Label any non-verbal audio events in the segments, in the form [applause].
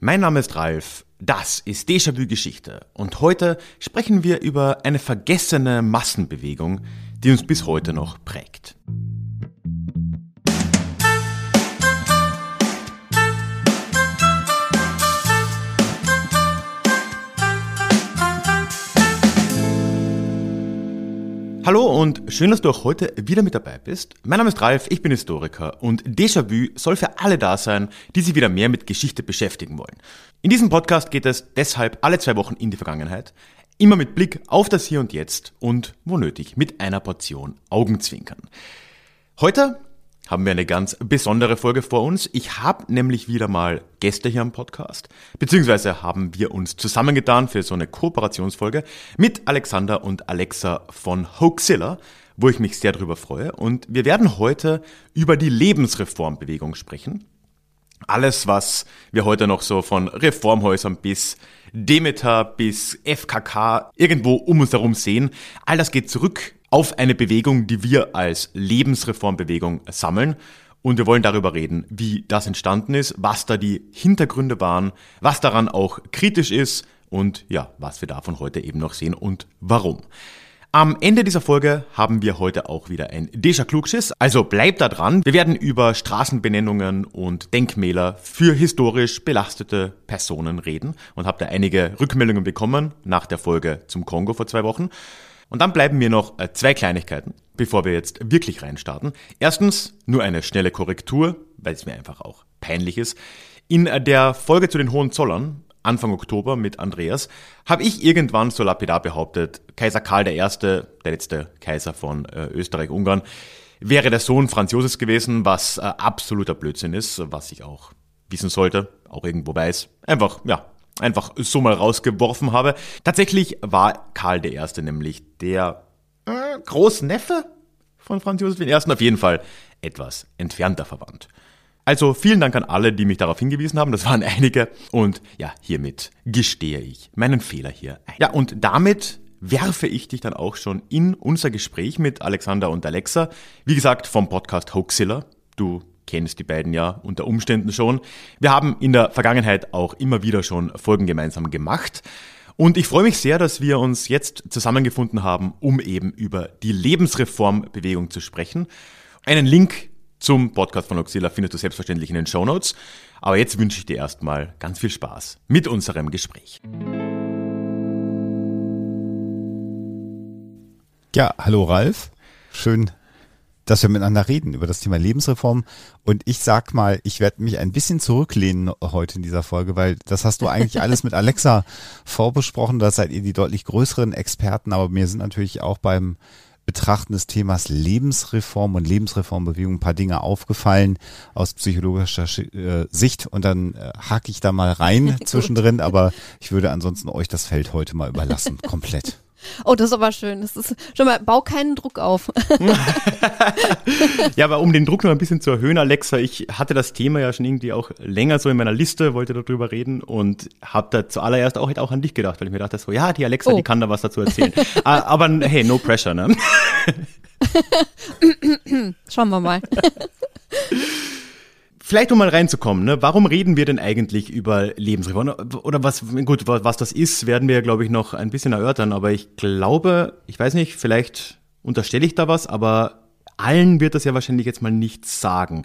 Mein Name ist Ralf, das ist Déjà-vu Geschichte und heute sprechen wir über eine vergessene Massenbewegung, die uns bis heute noch prägt. Hallo und schön, dass du auch heute wieder mit dabei bist. Mein Name ist Ralf, ich bin Historiker und Déjà-vu soll für alle da sein, die sich wieder mehr mit Geschichte beschäftigen wollen. In diesem Podcast geht es deshalb alle zwei Wochen in die Vergangenheit, immer mit Blick auf das Hier und Jetzt und, wo nötig, mit einer Portion Augenzwinkern. Heute haben wir eine ganz besondere Folge vor uns. Ich habe nämlich wieder mal Gäste hier am Podcast, beziehungsweise haben wir uns zusammengetan für so eine Kooperationsfolge mit Alexander und Alexa von Hoaxilla, wo ich mich sehr darüber freue. Und wir werden heute über die Lebensreformbewegung sprechen. Alles, was wir heute noch so von Reformhäusern bis Demeter bis FKK irgendwo um uns herum sehen, all das geht zurück auf eine Bewegung, die wir als Lebensreformbewegung sammeln. Und wir wollen darüber reden, wie das entstanden ist, was da die Hintergründe waren, was daran auch kritisch ist und ja, was wir davon heute eben noch sehen und warum. Am Ende dieser Folge haben wir heute auch wieder ein Déjà Klugschiss, also bleibt da dran. Wir werden über Straßenbenennungen und Denkmäler für historisch belastete Personen reden und habt da einige Rückmeldungen bekommen nach der Folge zum Kongo vor zwei Wochen. Und dann bleiben mir noch äh, zwei Kleinigkeiten, bevor wir jetzt wirklich reinstarten. Erstens nur eine schnelle Korrektur, weil es mir einfach auch peinlich ist. In der Folge zu den Hohenzollern, Anfang Oktober mit Andreas, habe ich irgendwann so lapidar behauptet, Kaiser Karl I., der letzte Kaiser von äh, Österreich-Ungarn, wäre der Sohn Franz Josefs gewesen, was äh, absoluter Blödsinn ist, was ich auch wissen sollte, auch irgendwo weiß. Einfach, ja, einfach so mal rausgeworfen habe. Tatsächlich war Karl I. nämlich der äh, Großneffe von Franz Josef I. auf jeden Fall etwas entfernter verwandt. Also vielen Dank an alle, die mich darauf hingewiesen haben. Das waren einige. Und ja, hiermit gestehe ich meinen Fehler hier ein. Ja, und damit werfe ich dich dann auch schon in unser Gespräch mit Alexander und Alexa. Wie gesagt, vom Podcast Hoaxilla. Du kennst die beiden ja unter Umständen schon. Wir haben in der Vergangenheit auch immer wieder schon Folgen gemeinsam gemacht. Und ich freue mich sehr, dass wir uns jetzt zusammengefunden haben, um eben über die Lebensreformbewegung zu sprechen. Einen Link zum Podcast von Oxilla findest du selbstverständlich in den Show Notes. Aber jetzt wünsche ich dir erstmal ganz viel Spaß mit unserem Gespräch. Ja, hallo Ralf. Schön, dass wir miteinander reden über das Thema Lebensreform. Und ich sag mal, ich werde mich ein bisschen zurücklehnen heute in dieser Folge, weil das hast du eigentlich [laughs] alles mit Alexa vorbesprochen. Da seid ihr die deutlich größeren Experten, aber mir sind natürlich auch beim Betrachten des Themas Lebensreform und Lebensreformbewegung ein paar Dinge aufgefallen aus psychologischer äh, Sicht und dann äh, hake ich da mal rein [laughs] zwischendrin, aber ich würde ansonsten euch das Feld heute mal überlassen, [laughs] komplett. Oh, das ist aber schön. Das ist schon mal, bau keinen Druck auf. [laughs] ja, aber um den Druck noch ein bisschen zu erhöhen, Alexa, ich hatte das Thema ja schon irgendwie auch länger so in meiner Liste, wollte darüber reden und habe da zuallererst auch, auch an dich gedacht, weil ich mir dachte so, ja, die Alexa, oh. die kann da was dazu erzählen. Ah, aber hey, no pressure, ne? [laughs] Schauen wir mal. [laughs] Vielleicht um mal reinzukommen, ne? warum reden wir denn eigentlich über Lebensreform? Oder was, gut, was das ist, werden wir glaube ich, noch ein bisschen erörtern, aber ich glaube, ich weiß nicht, vielleicht unterstelle ich da was, aber allen wird das ja wahrscheinlich jetzt mal nichts sagen.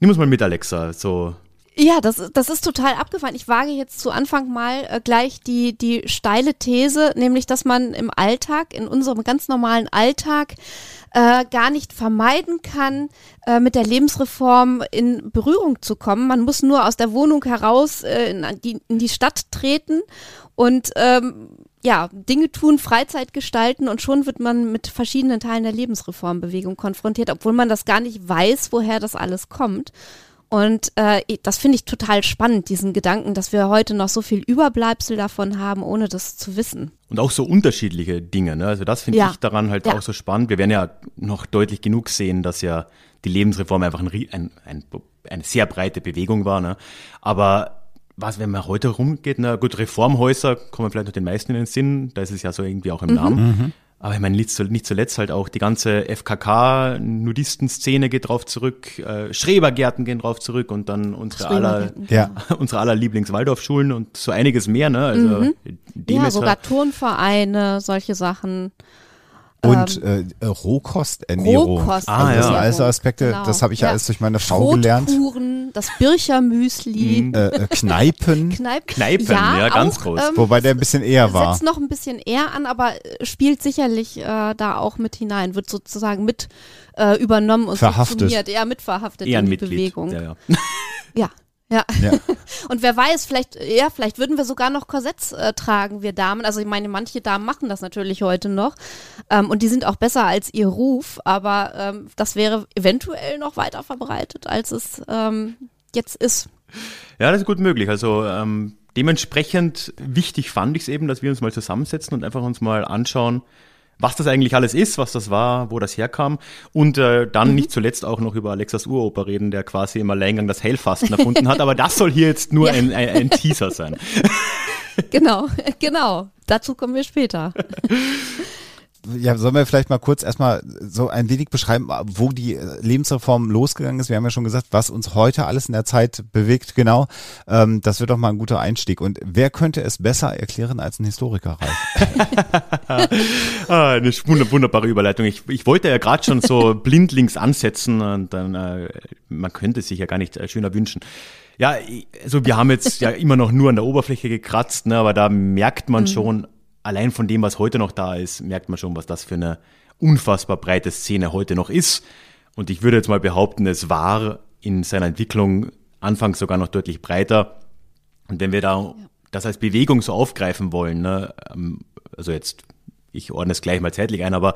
Nimm uns mal mit, Alexa, so ja, das, das ist total abgefahren. Ich wage jetzt zu Anfang mal äh, gleich die, die steile These, nämlich, dass man im Alltag, in unserem ganz normalen Alltag, äh, gar nicht vermeiden kann, äh, mit der Lebensreform in Berührung zu kommen. Man muss nur aus der Wohnung heraus äh, in, die, in die Stadt treten und ähm, ja, Dinge tun, Freizeit gestalten und schon wird man mit verschiedenen Teilen der Lebensreformbewegung konfrontiert, obwohl man das gar nicht weiß, woher das alles kommt. Und äh, das finde ich total spannend, diesen Gedanken, dass wir heute noch so viel Überbleibsel davon haben, ohne das zu wissen. Und auch so unterschiedliche Dinge. Ne? Also das finde ja. ich daran halt ja. auch so spannend. Wir werden ja noch deutlich genug sehen, dass ja die Lebensreform einfach ein, ein, ein, eine sehr breite Bewegung war. Ne? Aber was, wenn man heute rumgeht, na gut, Reformhäuser kommen vielleicht noch den meisten in den Sinn, da ist es ja so irgendwie auch im mhm. Namen. Mhm. Aber ich meine, nicht zuletzt halt auch die ganze FKK-Nudistenszene geht drauf zurück, äh, Schrebergärten gehen drauf zurück und dann unsere aller, ja. [laughs] unsere aller Lieblings-Waldorfschulen und so einiges mehr, ne? Also mhm. Ja, sogar Turnvereine, solche Sachen. Und ähm, äh, Rohkosternährung. Rohkost ah, ja. Das sind alles Aspekte, genau. das habe ich ja alles durch meine Frau gelernt. das Birchermüsli. Mhm. Äh, äh, Kneipen. [laughs] Kneip Kneipen, ja, ja ganz auch, groß. Ähm, Wobei der ein bisschen eher war. Setzt noch ein bisschen eher an, aber äh, spielt sicherlich äh, da auch mit hinein, wird sozusagen mit äh, übernommen und verhaftet. Ja, mitverhaftet eher in die Mitglied. Bewegung. Ja, ja. [laughs] [laughs] ja. Ja. ja. [laughs] Und wer weiß, vielleicht, ja, vielleicht würden wir sogar noch Korsetts äh, tragen, wir Damen. Also ich meine, manche Damen machen das natürlich heute noch. Ähm, und die sind auch besser als ihr Ruf, aber ähm, das wäre eventuell noch weiter verbreitet, als es ähm, jetzt ist. Ja, das ist gut möglich. Also ähm, dementsprechend wichtig fand ich es eben, dass wir uns mal zusammensetzen und einfach uns mal anschauen, was das eigentlich alles ist, was das war, wo das herkam und äh, dann mhm. nicht zuletzt auch noch über Alexas Uroper reden, der quasi im Alleingang das Heilfasten erfunden hat, aber das soll hier jetzt nur ja. ein, ein, ein Teaser sein. [laughs] genau, genau. Dazu kommen wir später. [laughs] ja, sollen wir vielleicht mal kurz erstmal so ein wenig beschreiben, wo die Lebensreform losgegangen ist? Wir haben ja schon gesagt, was uns heute alles in der Zeit bewegt, genau. Ähm, das wird doch mal ein guter Einstieg. Und wer könnte es besser erklären als ein Historiker, Ralf? [laughs] [laughs] ah, eine wunderbare Überleitung. Ich, ich wollte ja gerade schon so [laughs] blindlings ansetzen und dann, äh, man könnte sich ja gar nicht äh, schöner wünschen. Ja, also wir haben jetzt ja immer noch nur an der Oberfläche gekratzt, ne, aber da merkt man mhm. schon, allein von dem, was heute noch da ist, merkt man schon, was das für eine unfassbar breite Szene heute noch ist. Und ich würde jetzt mal behaupten, es war in seiner Entwicklung anfangs sogar noch deutlich breiter. Und wenn wir da ja. das als Bewegung so aufgreifen wollen, ne, ähm, also jetzt, ich ordne es gleich mal zeitlich ein, aber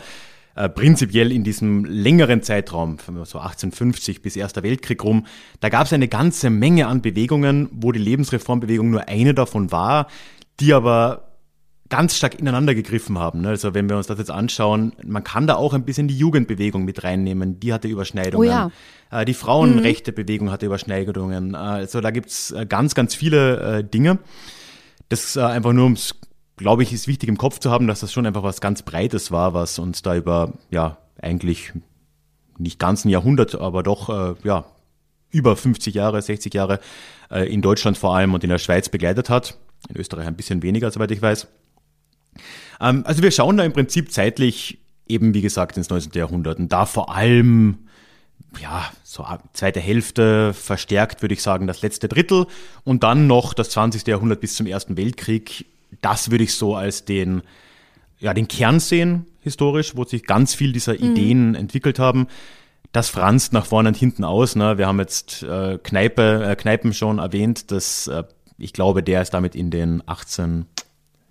äh, prinzipiell in diesem längeren Zeitraum, so 1850 bis Erster Weltkrieg rum, da gab es eine ganze Menge an Bewegungen, wo die Lebensreformbewegung nur eine davon war, die aber ganz stark ineinander gegriffen haben. Ne? Also wenn wir uns das jetzt anschauen, man kann da auch ein bisschen die Jugendbewegung mit reinnehmen, die hatte Überschneidungen. Oh ja. Äh, die Frauenrechtebewegung hatte Überschneidungen. Äh, also da gibt's äh, ganz, ganz viele Dinge. Das einfach nur ums, glaube ich, ist wichtig im Kopf zu haben, dass das schon einfach was ganz Breites war, was uns da über, ja, eigentlich nicht ganz ein Jahrhundert, aber doch, ja, über 50 Jahre, 60 Jahre in Deutschland vor allem und in der Schweiz begleitet hat. In Österreich ein bisschen weniger, soweit ich weiß. Ähm, also wir schauen da im Prinzip zeitlich eben, wie gesagt, ins 19. Jahrhundert und da vor allem ja, so zweite Hälfte verstärkt, würde ich sagen, das letzte Drittel und dann noch das 20. Jahrhundert bis zum Ersten Weltkrieg. Das würde ich so als den, ja, den Kern sehen, historisch, wo sich ganz viel dieser mhm. Ideen entwickelt haben. Das franzt nach vorne und hinten aus. Ne? Wir haben jetzt äh, Kneipe, äh, Kneipen schon erwähnt. dass äh, ich glaube, der ist damit in den 18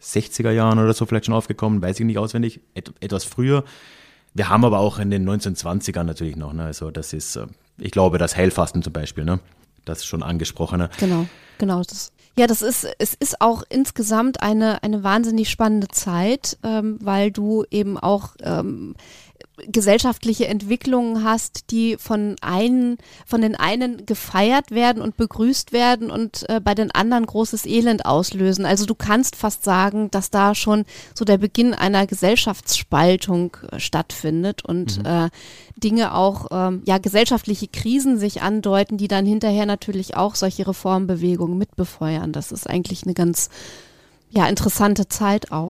60er Jahren oder so vielleicht schon aufgekommen, weiß ich nicht auswendig, et etwas früher. Wir haben aber auch in den 1920ern natürlich noch, ne? also das ist, äh, ich glaube, das Heilfasten zum Beispiel, ne? das schon angesprochene. Genau, genau. Das, ja, das ist, es ist auch insgesamt eine, eine wahnsinnig spannende Zeit, ähm, weil du eben auch ähm, gesellschaftliche Entwicklungen hast, die von einen, von den einen gefeiert werden und begrüßt werden und äh, bei den anderen großes Elend auslösen. Also du kannst fast sagen, dass da schon so der Beginn einer Gesellschaftsspaltung äh, stattfindet und mhm. äh, Dinge auch, ähm, ja, gesellschaftliche Krisen sich andeuten, die dann hinterher natürlich auch solche Reformbewegungen mitbefeuern. Das ist eigentlich eine ganz, ja, interessante Zeit auch.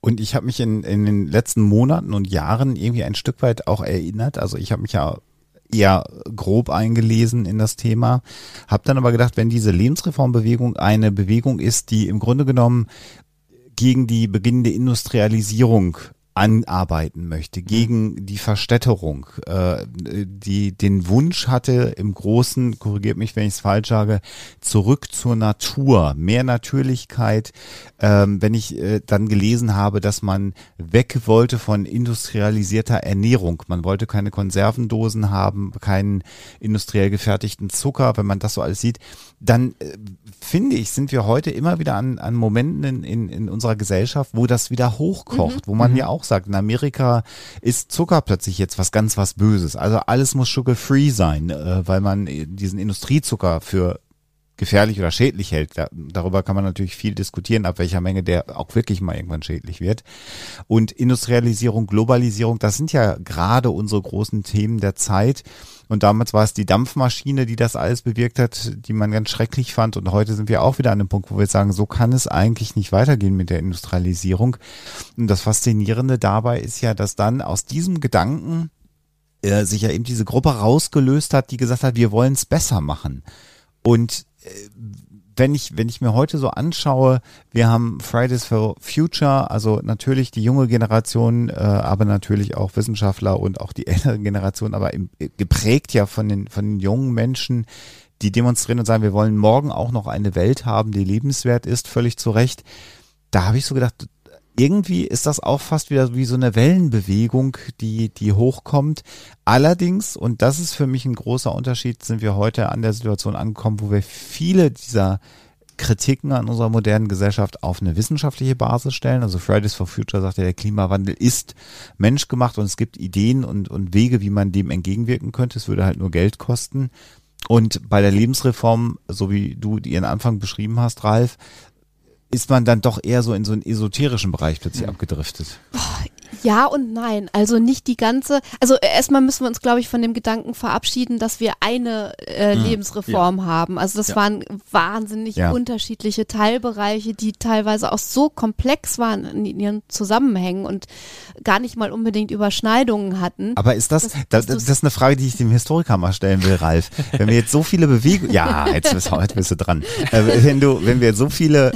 Und ich habe mich in, in den letzten Monaten und Jahren irgendwie ein Stück weit auch erinnert. Also ich habe mich ja eher grob eingelesen in das Thema, habe dann aber gedacht, wenn diese Lebensreformbewegung eine Bewegung ist, die im Grunde genommen gegen die beginnende Industrialisierung anarbeiten möchte, gegen die Verstädterung, äh, die den Wunsch hatte, im Großen, korrigiert mich, wenn ich es falsch sage, zurück zur Natur, mehr Natürlichkeit. Ähm, wenn ich äh, dann gelesen habe, dass man weg wollte von industrialisierter Ernährung, man wollte keine Konservendosen haben, keinen industriell gefertigten Zucker, wenn man das so alles sieht, dann äh, finde ich, sind wir heute immer wieder an, an Momenten in, in, in unserer Gesellschaft, wo das wieder hochkocht, mhm. wo man mhm. ja auch sagt, in Amerika ist Zucker plötzlich jetzt was ganz was Böses. Also alles muss sugar-free sein, äh, weil man diesen Industriezucker für gefährlich oder schädlich hält. Da, darüber kann man natürlich viel diskutieren, ab welcher Menge der auch wirklich mal irgendwann schädlich wird. Und Industrialisierung, Globalisierung, das sind ja gerade unsere großen Themen der Zeit. Und damals war es die Dampfmaschine, die das alles bewirkt hat, die man ganz schrecklich fand. Und heute sind wir auch wieder an dem Punkt, wo wir sagen, so kann es eigentlich nicht weitergehen mit der Industrialisierung. Und das Faszinierende dabei ist ja, dass dann aus diesem Gedanken äh, sich ja eben diese Gruppe rausgelöst hat, die gesagt hat, wir wollen es besser machen. Und wenn ich, wenn ich mir heute so anschaue, wir haben Fridays for Future, also natürlich die junge Generation, äh, aber natürlich auch Wissenschaftler und auch die [laughs] ältere Generation, aber im, geprägt ja von den, von den jungen Menschen, die demonstrieren und sagen, wir wollen morgen auch noch eine Welt haben, die lebenswert ist, völlig zu Recht. Da habe ich so gedacht, irgendwie ist das auch fast wieder wie so eine Wellenbewegung, die, die hochkommt. Allerdings, und das ist für mich ein großer Unterschied, sind wir heute an der Situation angekommen, wo wir viele dieser Kritiken an unserer modernen Gesellschaft auf eine wissenschaftliche Basis stellen. Also Fridays for Future sagt ja, der Klimawandel ist menschgemacht und es gibt Ideen und, und Wege, wie man dem entgegenwirken könnte. Es würde halt nur Geld kosten. Und bei der Lebensreform, so wie du ihren Anfang beschrieben hast, Ralf, ist man dann doch eher so in so einen esoterischen Bereich plötzlich mhm. abgedriftet. Ja und nein. Also nicht die ganze. Also erstmal müssen wir uns, glaube ich, von dem Gedanken verabschieden, dass wir eine äh, mhm. Lebensreform ja. haben. Also das ja. waren wahnsinnig ja. unterschiedliche Teilbereiche, die teilweise auch so komplex waren in ihren Zusammenhängen und gar nicht mal unbedingt Überschneidungen hatten. Aber ist das, das, das, das ist eine Frage, die ich dem Historiker mal stellen will, Ralf. Wenn wir jetzt so viele Bewegungen, ja, jetzt bist, jetzt bist du dran. Äh, wenn du, wenn wir jetzt so viele,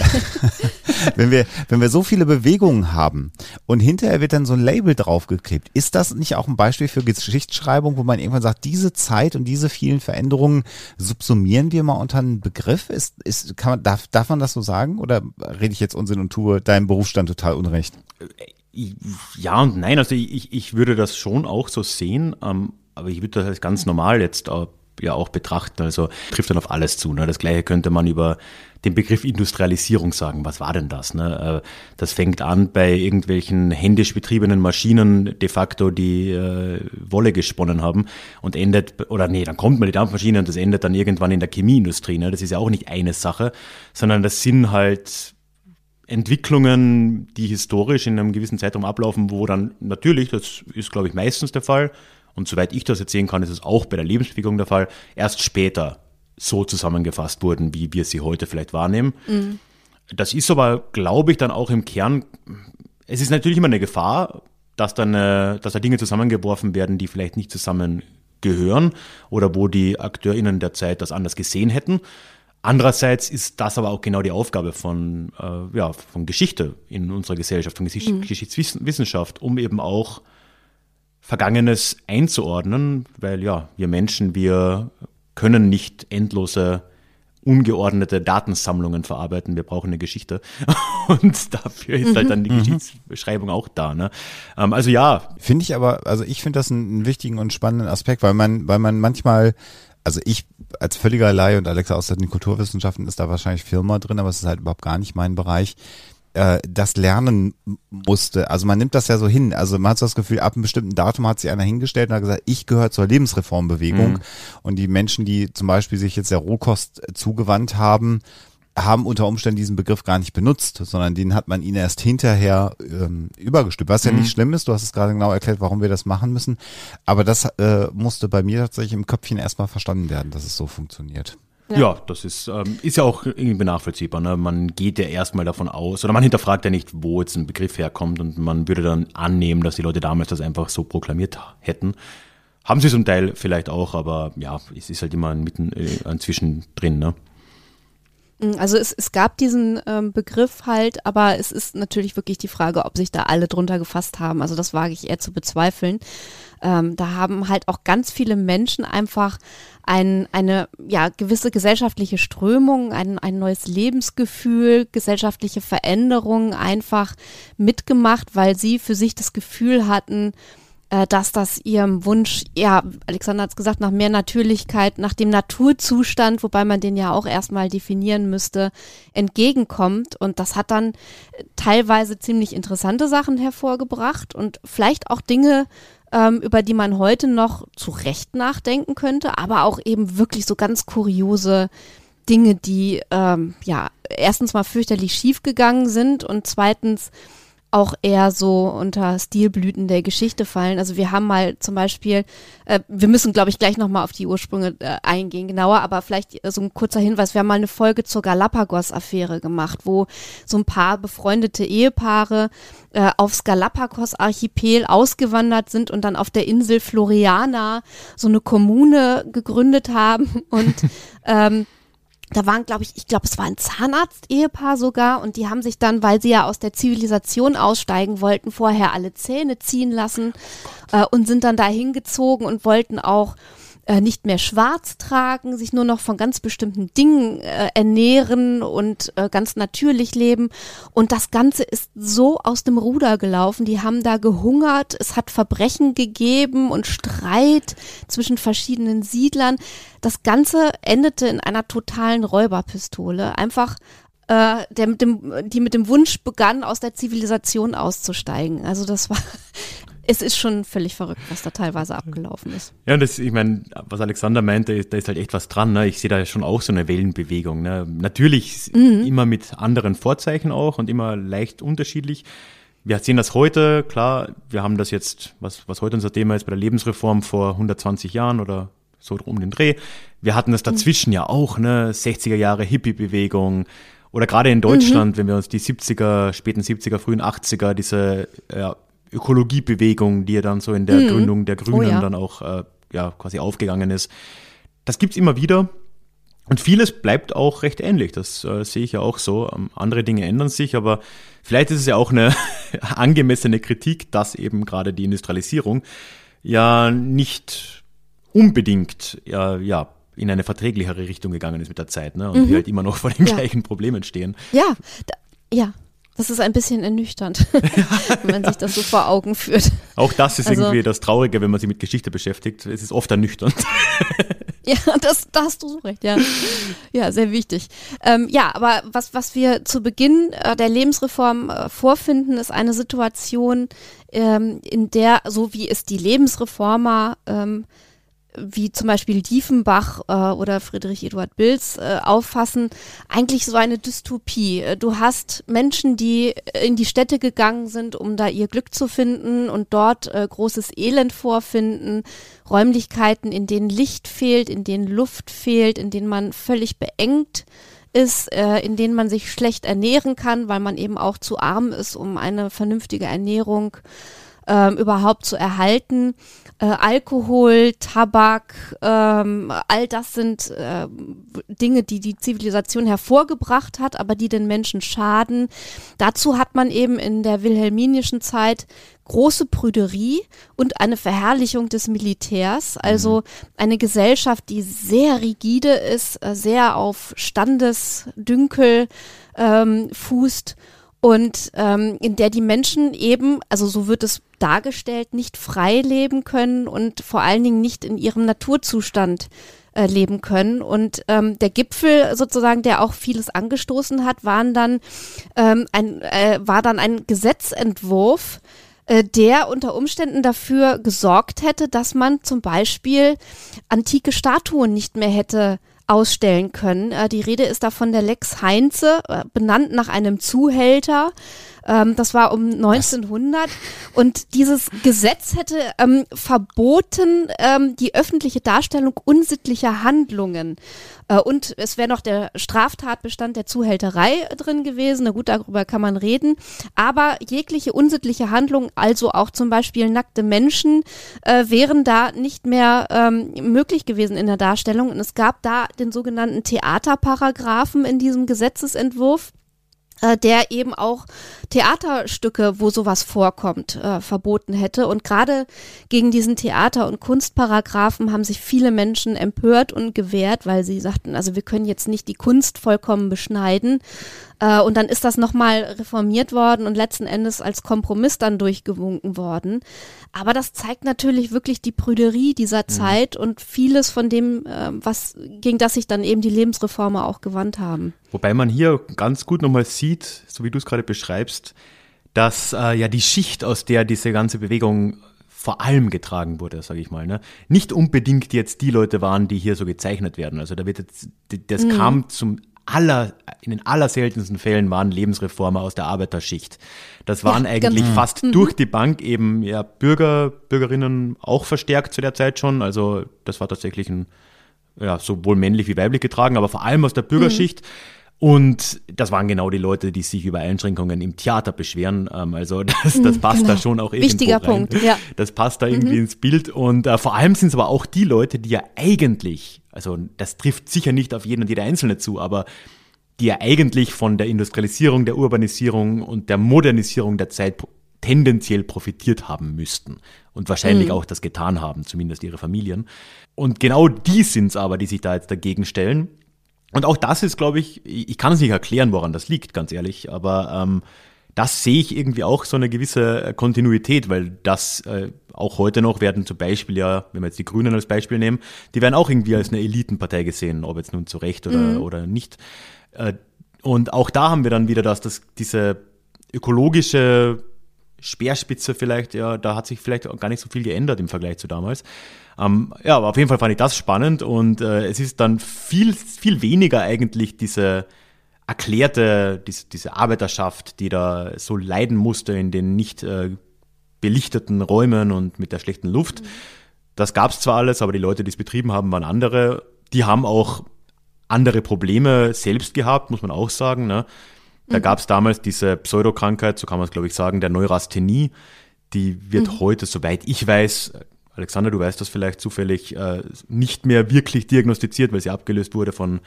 [laughs] wenn wir, wenn wir so viele Bewegungen haben und hinterher wird dann so ein Label draufgeklebt. Ist das nicht auch ein Beispiel für Geschichtsschreibung, wo man irgendwann sagt, diese Zeit und diese vielen Veränderungen subsumieren wir mal unter einen Begriff? Ist, ist, kann man, darf, darf man das so sagen? Oder rede ich jetzt Unsinn und tue deinem Berufsstand total unrecht? Ja und nein, also ich, ich würde das schon auch so sehen, ähm, aber ich würde das als ganz normal jetzt äh, ja auch betrachten. Also trifft dann auf alles zu. Ne? Das gleiche könnte man über den Begriff Industrialisierung sagen. Was war denn das? Ne? Äh, das fängt an bei irgendwelchen händisch betriebenen Maschinen de facto, die äh, Wolle gesponnen haben und endet, oder nee, dann kommt mal die Dampfmaschine und das endet dann irgendwann in der Chemieindustrie. Ne? Das ist ja auch nicht eine Sache, sondern das sind halt Entwicklungen, die historisch in einem gewissen Zeitraum ablaufen, wo dann natürlich, das ist glaube ich meistens der Fall, und soweit ich das jetzt sehen kann, ist es auch bei der Lebensbewegung der Fall, erst später so zusammengefasst wurden, wie wir sie heute vielleicht wahrnehmen. Mhm. Das ist aber, glaube ich, dann auch im Kern, es ist natürlich immer eine Gefahr, dass dann, äh, dass da Dinge zusammengeworfen werden, die vielleicht nicht zusammengehören oder wo die AkteurInnen der Zeit das anders gesehen hätten. Andererseits ist das aber auch genau die Aufgabe von, äh, ja, von Geschichte in unserer Gesellschaft, von Geschichts mhm. Geschichtswissenschaft, um eben auch Vergangenes einzuordnen, weil ja, wir Menschen, wir können nicht endlose ungeordnete Datensammlungen verarbeiten. Wir brauchen eine Geschichte. [laughs] Und dafür ist halt dann die mhm. Geschichtsbeschreibung auch da. Ne? Ähm, also ja. Finde ich aber, also ich finde das einen wichtigen und spannenden Aspekt, weil man, weil man manchmal, also ich als völliger Laie und Alexa aus den Kulturwissenschaften ist da wahrscheinlich Firma drin, aber es ist halt überhaupt gar nicht mein Bereich äh, das lernen musste. Also man nimmt das ja so hin. Also man hat so das Gefühl, ab einem bestimmten Datum hat sich einer hingestellt und hat gesagt, ich gehöre zur Lebensreformbewegung. Mhm. Und die Menschen, die zum Beispiel sich jetzt der Rohkost zugewandt haben, haben unter Umständen diesen Begriff gar nicht benutzt, sondern den hat man ihnen erst hinterher ähm, übergestülpt. Was ja mhm. nicht schlimm ist, du hast es gerade genau erklärt, warum wir das machen müssen. Aber das äh, musste bei mir tatsächlich im Köpfchen erstmal verstanden werden, dass es so funktioniert. Ja. ja, das ist, ähm, ist ja auch irgendwie nachvollziehbar. Ne? Man geht ja erstmal davon aus, oder man hinterfragt ja nicht, wo jetzt ein Begriff herkommt und man würde dann annehmen, dass die Leute damals das einfach so proklamiert hätten. Haben sie zum Teil vielleicht auch, aber ja, es ist halt immer mitten äh, inzwischen drin. Ne? Mm, also es, es gab diesen ähm, Begriff halt, aber es ist natürlich wirklich die Frage, ob sich da alle drunter gefasst haben. Also das wage ich eher zu bezweifeln. Ähm, da haben halt auch ganz viele Menschen einfach ein, eine ja, gewisse gesellschaftliche Strömung, ein, ein neues Lebensgefühl, gesellschaftliche Veränderungen einfach mitgemacht, weil sie für sich das Gefühl hatten, dass das ihrem Wunsch, ja, Alexander hat es gesagt, nach mehr Natürlichkeit, nach dem Naturzustand, wobei man den ja auch erstmal definieren müsste, entgegenkommt. Und das hat dann teilweise ziemlich interessante Sachen hervorgebracht und vielleicht auch Dinge, ähm, über die man heute noch zu Recht nachdenken könnte, aber auch eben wirklich so ganz kuriose Dinge, die ähm, ja erstens mal fürchterlich schiefgegangen sind und zweitens auch eher so unter Stilblüten der Geschichte fallen. Also wir haben mal zum Beispiel, äh, wir müssen, glaube ich, gleich nochmal auf die Ursprünge äh, eingehen, genauer, aber vielleicht so ein kurzer Hinweis. Wir haben mal eine Folge zur Galapagos-Affäre gemacht, wo so ein paar befreundete Ehepaare äh, aufs Galapagos-Archipel ausgewandert sind und dann auf der Insel Floriana so eine Kommune gegründet haben und [laughs] ähm, da waren, glaube ich, ich glaube, es war ein Zahnarzt-Ehepaar sogar und die haben sich dann, weil sie ja aus der Zivilisation aussteigen wollten, vorher alle Zähne ziehen lassen äh, und sind dann da hingezogen und wollten auch äh, nicht mehr schwarz tragen, sich nur noch von ganz bestimmten Dingen äh, ernähren und äh, ganz natürlich leben. Und das Ganze ist so aus dem Ruder gelaufen. Die haben da gehungert, es hat Verbrechen gegeben und Streit zwischen verschiedenen Siedlern. Das Ganze endete in einer totalen Räuberpistole. Einfach äh, der mit dem, die mit dem Wunsch begann, aus der Zivilisation auszusteigen. Also das war es ist schon völlig verrückt, was da teilweise abgelaufen ist. Ja, und das, ich meine, was Alexander meinte, da ist halt echt was dran. Ne? Ich sehe da schon auch so eine Wellenbewegung. Ne? Natürlich mhm. immer mit anderen Vorzeichen auch und immer leicht unterschiedlich. Wir sehen das heute, klar, wir haben das jetzt, was, was heute unser Thema ist, bei der Lebensreform vor 120 Jahren oder so um den Dreh. Wir hatten das mhm. dazwischen mhm. ja auch, ne? 60er Jahre Hippie-Bewegung, oder gerade in Deutschland, mhm. wenn wir uns die 70er, späten 70er, frühen 80er, diese ja, Ökologiebewegung, die ja dann so in der mhm. Gründung der Grünen oh, ja. dann auch äh, ja, quasi aufgegangen ist. Das gibt's immer wieder. Und vieles bleibt auch recht ähnlich. Das äh, sehe ich ja auch so. Ähm, andere Dinge ändern sich, aber vielleicht ist es ja auch eine [laughs] angemessene Kritik, dass eben gerade die Industrialisierung ja nicht unbedingt ja, ja in eine verträglichere Richtung gegangen ist mit der Zeit, ne? Und mhm. wir halt immer noch vor den ja. gleichen Problemen stehen. Ja, da, ja, das ist ein bisschen ernüchternd, [laughs] wenn man sich das so vor Augen führt. Auch das ist also, irgendwie das Traurige, wenn man sich mit Geschichte beschäftigt. Es ist oft ernüchternd. [laughs] ja, das, da hast du so recht, ja. Ja, sehr wichtig. Ähm, ja, aber was, was wir zu Beginn äh, der Lebensreform äh, vorfinden, ist eine Situation, ähm, in der, so wie es die Lebensreformer ähm, wie zum Beispiel Diefenbach äh, oder Friedrich Eduard Bilz äh, auffassen, eigentlich so eine Dystopie. Äh, du hast Menschen, die in die Städte gegangen sind, um da ihr Glück zu finden und dort äh, großes Elend vorfinden, Räumlichkeiten, in denen Licht fehlt, in denen Luft fehlt, in denen man völlig beengt ist, äh, in denen man sich schlecht ernähren kann, weil man eben auch zu arm ist, um eine vernünftige Ernährung äh, überhaupt zu erhalten äh, Alkohol, Tabak, ähm, all das sind äh, Dinge, die die Zivilisation hervorgebracht hat, aber die den Menschen schaden. Dazu hat man eben in der wilhelminischen Zeit große Prüderie und eine Verherrlichung des Militärs, also mhm. eine Gesellschaft, die sehr rigide ist, äh, sehr auf Standesdünkel ähm, fußt und ähm, in der die Menschen eben, also so wird es dargestellt, nicht frei leben können und vor allen Dingen nicht in ihrem Naturzustand äh, leben können. Und ähm, der Gipfel sozusagen, der auch vieles angestoßen hat, waren dann ähm, ein, äh, war dann ein Gesetzentwurf, äh, der unter Umständen dafür gesorgt hätte, dass man zum Beispiel antike Statuen nicht mehr hätte ausstellen können. Äh, die Rede ist da von der Lex Heinze, äh, benannt nach einem Zuhälter, Ähm, das war um 1900 und dieses Gesetz hätte ähm, verboten ähm, die öffentliche Darstellung unsittlicher Handlungen. Äh, und es wäre noch der Straftatbestand der Zuhälterei drin gewesen. Na gut, darüber kann man reden. Aber jegliche unsittliche Handlung, also auch zum Beispiel nackte Menschen, äh, wären da nicht mehr ähm, möglich gewesen in der Darstellung. Und es gab da den sogenannten Theaterparagraphen in diesem Gesetzesentwurf der eben auch Theaterstücke, wo sowas vorkommt, äh, verboten hätte. Und gerade gegen diesen Theater- und Kunstparagraphen haben sich viele Menschen empört und gewehrt, weil sie sagten, also wir können jetzt nicht die Kunst vollkommen beschneiden. Äh, und dann ist das nochmal reformiert worden und letzten Endes als Kompromiss dann durchgewunken worden. Aber das zeigt natürlich wirklich die Prüderie dieser mhm. Zeit und vieles von dem, äh, was, gegen das sich dann eben die Lebensreformer auch gewandt haben. Wobei man hier ganz gut nochmal sieht, so wie du es gerade beschreibst, dass äh, ja die Schicht, aus der diese ganze Bewegung vor allem getragen wurde, sage ich mal, ne? nicht unbedingt jetzt die Leute waren, die hier so gezeichnet werden. Also da wird jetzt, das mhm. kam zum aller, in den allerseltensten Fällen waren Lebensreformer aus der Arbeiterschicht. Das waren ja, eigentlich genau. fast mhm. durch die Bank eben ja Bürger, Bürgerinnen auch verstärkt zu der Zeit schon. Also das war tatsächlich ein, ja, sowohl männlich wie weiblich getragen, aber vor allem aus der Bürgerschicht. Mhm. Und das waren genau die Leute, die sich über Einschränkungen im Theater beschweren. Ähm, also [laughs] das, das passt genau. da schon auch irgendwo Wichtiger rein. Punkt, ja. Das passt da irgendwie mhm. ins Bild. Und äh, vor allem sind es aber auch die Leute, die ja eigentlich, also das trifft sicher nicht auf jeden und jede Einzelne zu, aber die ja eigentlich von der Industrialisierung, der Urbanisierung und der Modernisierung der Zeit tendenziell profitiert haben müssten und wahrscheinlich mhm. auch das getan haben, zumindest ihre Familien. Und genau die sind es aber, die sich da jetzt dagegen stellen und auch das ist, glaube ich, ich kann es nicht erklären, woran das liegt, ganz ehrlich, aber ähm, das sehe ich irgendwie auch so eine gewisse äh, Kontinuität, weil das äh, auch heute noch werden zum Beispiel ja, wenn wir jetzt die Grünen als Beispiel nehmen, die werden auch irgendwie als eine Elitenpartei gesehen, ob jetzt nun zu Recht oder, mhm. oder nicht. Äh, und auch da haben wir dann wieder das, dass diese ökologische Speerspitze vielleicht, ja, da hat sich vielleicht gar nicht so viel geändert im Vergleich zu damals. Ähm, ja, aber auf jeden Fall fand ich das spannend und äh, es ist dann viel, viel weniger eigentlich diese erklärte, diese, diese Arbeiterschaft, die da so leiden musste in den nicht äh, belichteten Räumen und mit der schlechten Luft. Mhm. Das gab es zwar alles, aber die Leute, die es betrieben haben, waren andere. Die haben auch andere Probleme selbst gehabt, muss man auch sagen. Ne? Da mhm. gab es damals diese Pseudokrankheit, so kann man es glaube ich sagen, der Neurasthenie. Die wird mhm. heute, soweit ich weiß, Alexander, du weißt das vielleicht zufällig, äh, nicht mehr wirklich diagnostiziert, weil sie abgelöst wurde von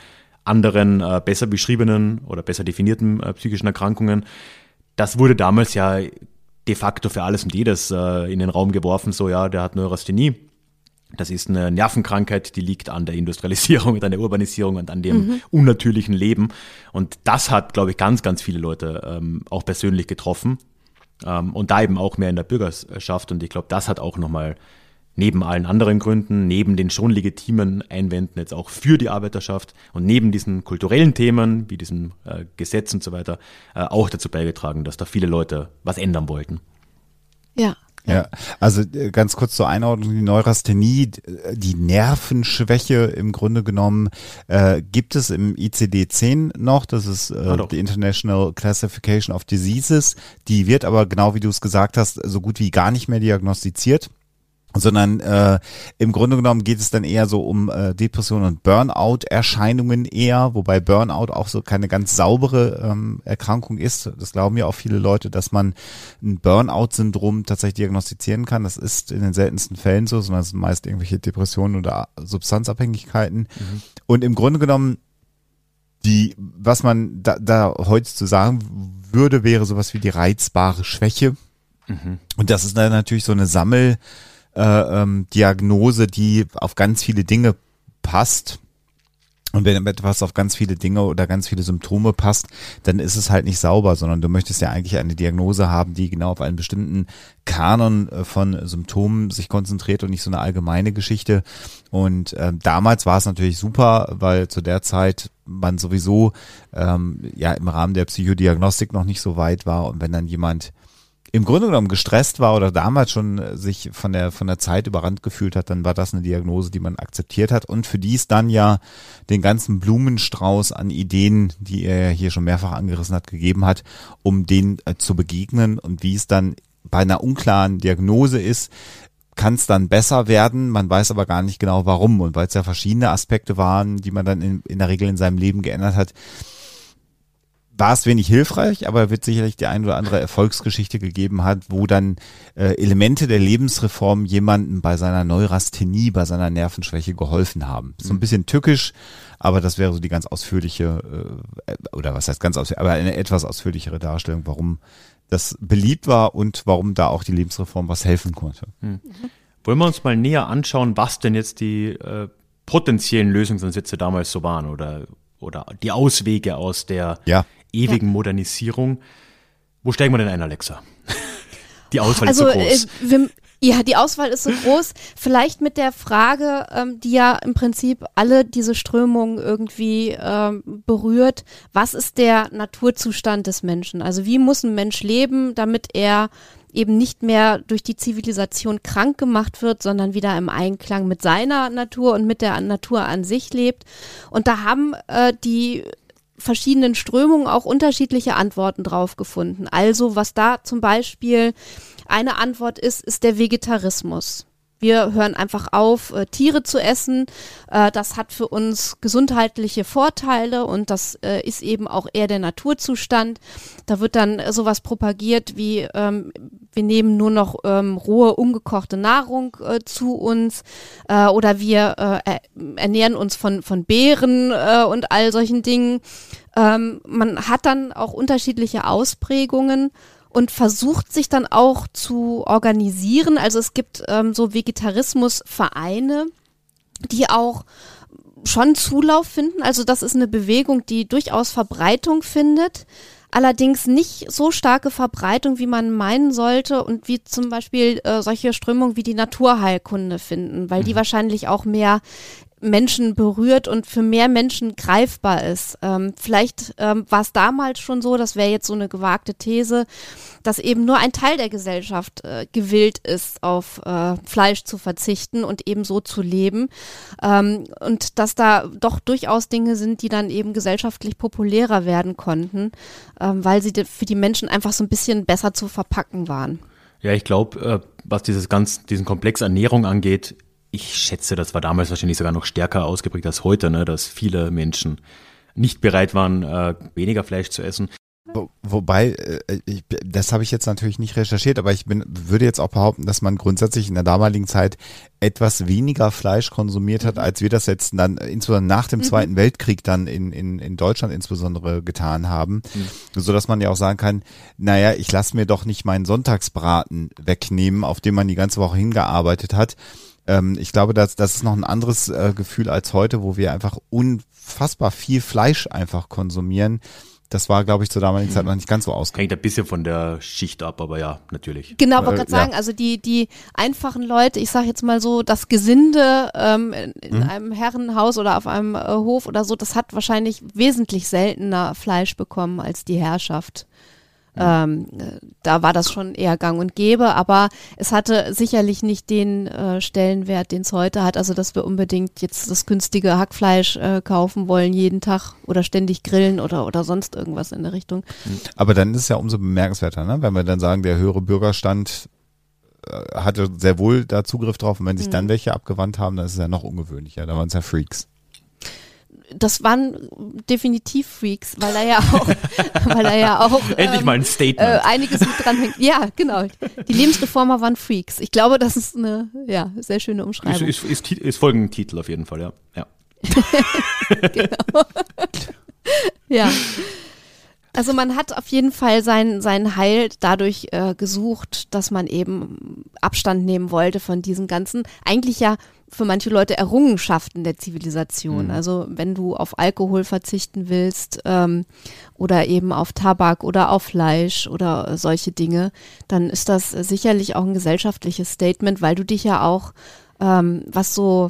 anderen äh, besser beschriebenen oder besser definierten äh, psychischen Erkrankungen. Das wurde damals ja de facto für alles und jedes äh, in den Raum geworfen, so ja, der hat Neurasthenie. Das ist eine Nervenkrankheit, die liegt an der Industrialisierung und an der Urbanisierung und an dem mhm. unnatürlichen Leben. Und das hat, glaube ich, ganz, ganz viele Leute ähm, auch persönlich getroffen. Ähm, und da eben auch mehr in der Bürgerschaft. Und ich glaube, das hat auch nochmal neben allen anderen Gründen, neben den schon legitimen Einwänden jetzt auch für die Arbeiterschaft und neben diesen kulturellen Themen wie diesem äh, Gesetz und so weiter äh, auch dazu beigetragen, dass da viele Leute was ändern wollten. Ja. Ja, also äh, ganz kurz zur Einordnung, die Neurasthenie, die Nervenschwäche im Grunde genommen äh, gibt es im ICD-10 noch, das ist äh, ah, die International Classification of Diseases, die wird aber genau wie du es gesagt hast, so gut wie gar nicht mehr diagnostiziert sondern äh, im Grunde genommen geht es dann eher so um äh, Depression und Burnout-Erscheinungen eher, wobei Burnout auch so keine ganz saubere ähm, Erkrankung ist. Das glauben ja auch viele Leute, dass man ein Burnout-Syndrom tatsächlich diagnostizieren kann. Das ist in den seltensten Fällen so, sondern es sind meist irgendwelche Depressionen oder Substanzabhängigkeiten. Mhm. Und im Grunde genommen die, was man da, da heute zu sagen würde, wäre sowas wie die reizbare Schwäche. Mhm. Und das ist dann natürlich so eine Sammel äh, ähm, Diagnose, die auf ganz viele Dinge passt. Und wenn etwas auf ganz viele Dinge oder ganz viele Symptome passt, dann ist es halt nicht sauber, sondern du möchtest ja eigentlich eine Diagnose haben, die genau auf einen bestimmten Kanon äh, von Symptomen sich konzentriert und nicht so eine allgemeine Geschichte. Und äh, damals war es natürlich super, weil zu der Zeit man sowieso ähm, ja im Rahmen der Psychodiagnostik noch nicht so weit war. Und wenn dann jemand im Grunde genommen gestresst war oder damals schon äh, sich von der, von der Zeit überrannt gefühlt hat, dann war das eine Diagnose, die man akzeptiert hat. Und für die es dann ja den ganzen Blumenstrauß an Ideen, die er hier schon mehrfach angerissen hat, gegeben hat, um denen äh, zu begegnen. Und wie es dann bei einer unklaren Diagnose ist, kann es dann besser werden, man weiß aber gar nicht genau warum. Und weil es ja verschiedene Aspekte waren, die man dann in, in der Regel in seinem Leben geändert hat, war es wenig hilfreich, aber wird sicherlich die ein oder andere Erfolgsgeschichte gegeben hat, wo dann äh, Elemente der Lebensreform jemandem bei seiner Neurasthenie, bei seiner Nervenschwäche geholfen haben. So ein mhm. bisschen tückisch, aber das wäre so die ganz ausführliche, äh, oder was heißt ganz ausführlich, aber eine etwas ausführlichere Darstellung, warum das beliebt war und warum da auch die Lebensreform was helfen konnte. Mhm. Wollen wir uns mal näher anschauen, was denn jetzt die äh, potenziellen Lösungsansätze damals so waren oder, oder die Auswege aus der ja ewigen ja. Modernisierung. Wo steigen wir denn ein, Alexa? [laughs] Die Auswahl also, ist so groß. Äh, wir, ja, die Auswahl ist so groß. Vielleicht mit der Frage, ähm, die ja im Prinzip alle diese Strömungen irgendwie ähm, berührt. Was ist der Naturzustand des Menschen? Also wie muss ein Mensch leben, damit er eben nicht mehr durch die Zivilisation krank gemacht wird, sondern wieder im Einklang mit seiner Natur und mit der Natur an sich lebt. Und da haben äh, die verschiedenen Strömungen auch unterschiedliche Antworten drauf gefunden. Also was da zum Beispiel eine Antwort ist, ist der Vegetarismus. Wir hören einfach auf, äh, Tiere zu essen. Äh, das hat für uns gesundheitliche Vorteile und das äh, ist eben auch eher der Naturzustand. Da wird dann äh, sowas propagiert wie, ähm, wir nehmen nur noch ähm, rohe, ungekochte Nahrung äh, zu uns äh, oder wir ernähren uns von, von Beeren und all solchen Dingen. Ähm, man hat dann auch unterschiedliche Ausprägungen und versucht sich dann auch zu organisieren. Also es gibt ähm, so Vegetarismusvereine, die auch schon Zulauf finden. Also das ist eine Bewegung, die durchaus Verbreitung findet. Allerdings nicht so starke Verbreitung, wie man meinen sollte und wie zum Beispiel äh, solche Strömungen wie die Naturheilkunde finden, weil die mhm. wahrscheinlich auch mehr Menschen berührt und für mehr Menschen greifbar ist. Ähm, vielleicht ähm, war es damals schon so, das wäre jetzt so eine gewagte These, dass eben nur ein Teil der Gesellschaft äh, gewillt ist, auf äh, Fleisch zu verzichten und eben so zu leben. Ähm, und dass da doch durchaus Dinge sind, die dann eben gesellschaftlich populärer werden konnten, ähm, weil sie für die Menschen einfach so ein bisschen besser zu verpacken waren. Ja, ich glaube, äh, was dieses ganz, diesen Komplex Ernährung angeht, ich schätze, das war damals wahrscheinlich sogar noch stärker ausgeprägt als heute, ne, dass viele Menschen nicht bereit waren, äh, weniger Fleisch zu essen. Wo, wobei, äh, ich, das habe ich jetzt natürlich nicht recherchiert, aber ich bin, würde jetzt auch behaupten, dass man grundsätzlich in der damaligen Zeit etwas weniger Fleisch konsumiert hat, mhm. als wir das jetzt dann, insbesondere nach dem mhm. Zweiten Weltkrieg dann in, in, in Deutschland insbesondere getan haben. Mhm. So dass man ja auch sagen kann, naja, ich lasse mir doch nicht meinen Sonntagsbraten wegnehmen, auf dem man die ganze Woche hingearbeitet hat ähm, ich glaube, das, das ist noch ein anderes äh, Gefühl als heute, wo wir einfach unfassbar viel Fleisch einfach konsumieren. Das war, glaube ich, zur damaligen Zeit noch nicht ganz so ausgeprägt. Hängt ein bisschen von der Schicht ab, aber ja, natürlich. Genau, wollte gerade äh, sagen, also die, die einfachen Leute, ich sage jetzt mal so, das Gesinde ähm, in, in mhm. einem Herrenhaus oder auf einem äh, Hof oder so, das hat wahrscheinlich wesentlich seltener Fleisch bekommen als die Herrschaft. Ähm, da war das schon eher gang und gäbe, aber es hatte sicherlich nicht den äh, Stellenwert, den es heute hat. Also, dass wir unbedingt jetzt das günstige Hackfleisch äh, kaufen wollen jeden Tag oder ständig grillen oder, oder sonst irgendwas in der Richtung. Aber dann ist es ja umso bemerkenswerter, ne? wenn wir dann sagen, der höhere Bürgerstand äh, hatte sehr wohl da Zugriff drauf und wenn sich mhm. dann welche abgewandt haben, dann ist es ja noch ungewöhnlicher. Da waren es ja Freaks das waren definitiv Freaks, weil er ja auch, [laughs] weil er ja auch endlich ähm, mal ein Statement, äh, einiges mit dran hängt. Ja, genau. Die Lebensreformer waren Freaks. Ich glaube, das ist eine ja sehr schöne Umschreibung. Ist, ist, ist, ist Folgentitel auf jeden Fall, ja. Ja. [laughs] genau. [laughs] ja. Also man hat auf jeden Fall sein, sein Heil dadurch äh, gesucht, dass man eben Abstand nehmen wollte von diesen ganzen, eigentlich ja für manche Leute Errungenschaften der Zivilisation. Mhm. Also wenn du auf Alkohol verzichten willst ähm, oder eben auf Tabak oder auf Fleisch oder äh, solche Dinge, dann ist das sicherlich auch ein gesellschaftliches Statement, weil du dich ja auch, ähm, was so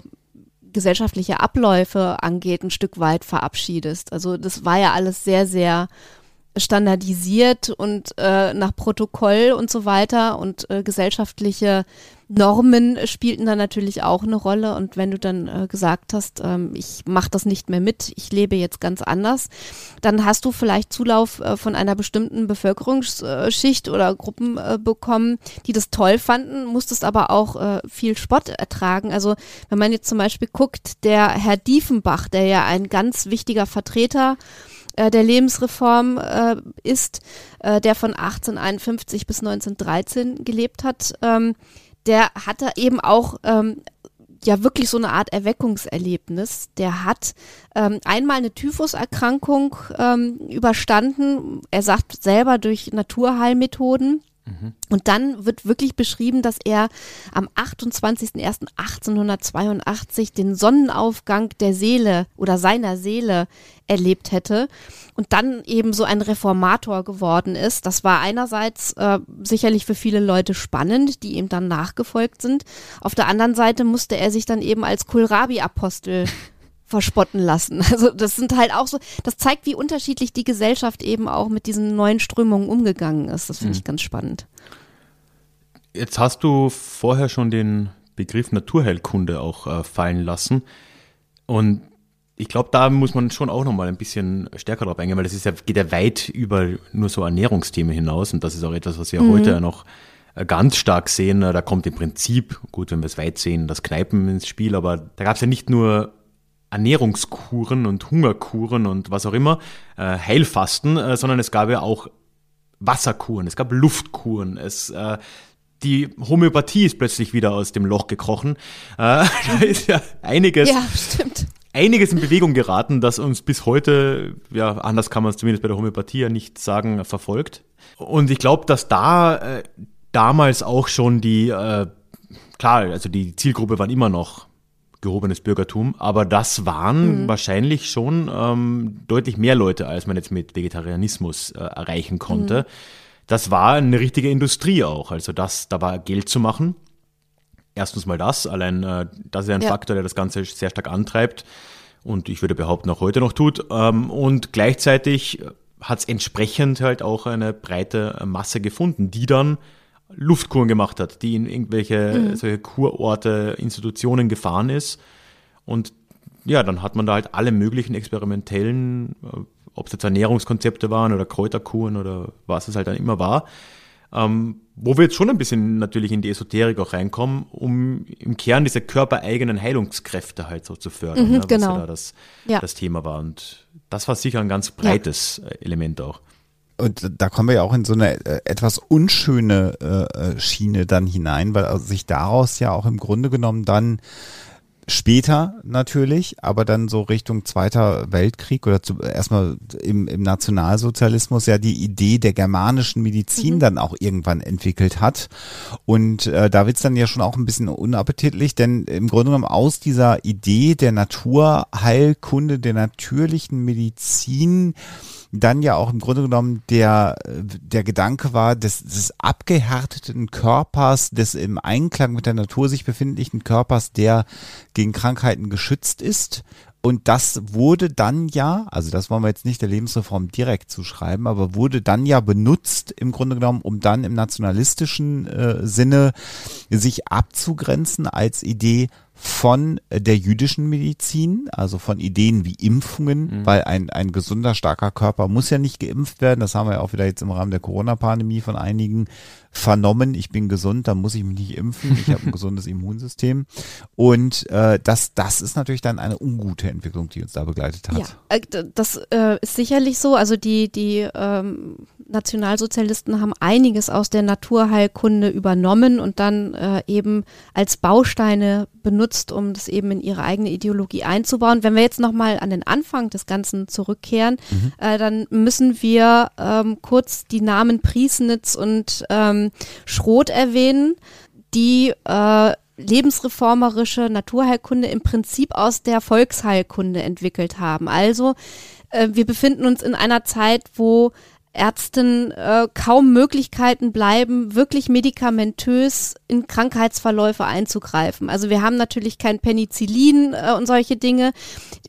gesellschaftliche Abläufe angeht, ein Stück weit verabschiedest. Also das war ja alles sehr, sehr standardisiert und äh, nach Protokoll und so weiter und äh, gesellschaftliche Normen spielten da natürlich auch eine Rolle. Und wenn du dann äh, gesagt hast, ähm, ich mache das nicht mehr mit, ich lebe jetzt ganz anders, dann hast du vielleicht Zulauf äh, von einer bestimmten Bevölkerungsschicht oder Gruppen äh, bekommen, die das toll fanden, musstest aber auch äh, viel Spott ertragen. Also wenn man jetzt zum Beispiel guckt, der Herr Diefenbach, der ja ein ganz wichtiger Vertreter äh, der Lebensreform äh, ist, äh, der von 1851 bis 1913 gelebt hat, ähm, der hatte eben auch ähm, ja wirklich so eine Art Erweckungserlebnis. Der hat ähm, einmal eine Typhuserkrankung ähm, überstanden. Er sagt selber durch Naturheilmethoden. Und dann wird wirklich beschrieben, dass er am 28.01.1882 den Sonnenaufgang der Seele oder seiner Seele erlebt hätte und dann eben so ein Reformator geworden ist. Das war einerseits äh, sicherlich für viele Leute spannend, die ihm dann nachgefolgt sind. Auf der anderen Seite musste er sich dann eben als Kohlrabi-Apostel [laughs] verspotten lassen. [laughs] Also das sind halt auch so, das zeigt, wie unterschiedlich die Gesellschaft eben auch mit diesen neuen Strömungen umgegangen ist. Das finde ich mhm. ganz spannend. Jetzt hast du vorher schon den Begriff Naturheilkunde auch äh, fallen lassen. Und ich glaube, da muss man schon auch nochmal ein bisschen stärker drauf eingehen, weil das ist ja, geht ja weit über nur so Ernährungsthemen hinaus und das ist auch etwas, was wir mhm. heute ja noch äh, ganz stark sehen. Da kommt im Prinzip, gut, wenn wir es weit sehen, das Kneipen ins Spiel, aber da gab es ja nicht nur Ernährungskuren und Hungerkuren und was auch immer, äh, Heilfasten, äh, sondern es gab ja auch Wasserkuren, es gab Luftkuren, es äh, die Homöopathie ist plötzlich wieder aus dem Loch gekrochen. Äh, [laughs] da ist ja einiges, ja, stimmt. einiges in Bewegung geraten, das uns bis heute, ja, anders kann man es zumindest bei der Homöopathie ja nicht sagen, verfolgt. Und ich glaube, dass da äh, damals auch schon die, äh, klar, also die Zielgruppe waren immer noch gehobenes Bürgertum, aber das waren mhm. wahrscheinlich schon ähm, deutlich mehr Leute, als man jetzt mit Vegetarianismus äh, erreichen konnte. Mhm. Das war eine richtige Industrie auch, also das, da war Geld zu machen. Erstens mal das, allein äh, das ist ein ja. Faktor, der das Ganze sehr stark antreibt und ich würde behaupten auch heute noch tut. Ähm, und gleichzeitig hat es entsprechend halt auch eine breite Masse gefunden, die dann Luftkuren gemacht hat, die in irgendwelche mhm. solche Kurorte, Institutionen gefahren ist. Und ja, dann hat man da halt alle möglichen experimentellen, äh, ob es jetzt Ernährungskonzepte waren oder Kräuterkuren oder was es halt dann immer war, ähm, wo wir jetzt schon ein bisschen natürlich in die Esoterik auch reinkommen, um im Kern diese körpereigenen Heilungskräfte halt so zu fördern, mhm, ne, was genau. ja da das, ja. das Thema war. Und das war sicher ein ganz breites ja. Element auch und da kommen wir ja auch in so eine äh, etwas unschöne äh, äh, Schiene dann hinein, weil sich daraus ja auch im Grunde genommen dann später natürlich, aber dann so Richtung Zweiter Weltkrieg oder zu, erstmal im, im Nationalsozialismus ja die Idee der germanischen Medizin mhm. dann auch irgendwann entwickelt hat. Und äh, da wird's dann ja schon auch ein bisschen unappetitlich, denn im Grunde genommen aus dieser Idee der Naturheilkunde, der natürlichen Medizin, dann ja auch im Grunde genommen der, der Gedanke war, des, des abgehärteten Körpers, des im Einklang mit der Natur sich befindlichen Körpers, der gegen Krankheiten geschützt ist. Und das wurde dann ja, also das wollen wir jetzt nicht der Lebensreform direkt zuschreiben, aber wurde dann ja benutzt im Grunde genommen, um dann im nationalistischen äh, Sinne sich abzugrenzen als Idee, von der jüdischen Medizin, also von Ideen wie Impfungen, mhm. weil ein, ein gesunder, starker Körper muss ja nicht geimpft werden. Das haben wir ja auch wieder jetzt im Rahmen der Corona-Pandemie von einigen vernommen. Ich bin gesund, dann muss ich mich nicht impfen. Ich habe ein [laughs] gesundes Immunsystem. Und äh, das, das ist natürlich dann eine ungute Entwicklung, die uns da begleitet hat. Ja, äh, das äh, ist sicherlich so. Also die, die ähm, Nationalsozialisten haben einiges aus der Naturheilkunde übernommen und dann äh, eben als Bausteine benutzt, um das eben in ihre eigene Ideologie einzubauen. Wenn wir jetzt nochmal an den Anfang des Ganzen zurückkehren, mhm. äh, dann müssen wir ähm, kurz die Namen Priesnitz und ähm, Schroth erwähnen, die äh, lebensreformerische Naturheilkunde im Prinzip aus der Volksheilkunde entwickelt haben. Also äh, wir befinden uns in einer Zeit, wo Ärzten äh, kaum Möglichkeiten bleiben, wirklich medikamentös in Krankheitsverläufe einzugreifen. Also wir haben natürlich kein Penicillin äh, und solche Dinge.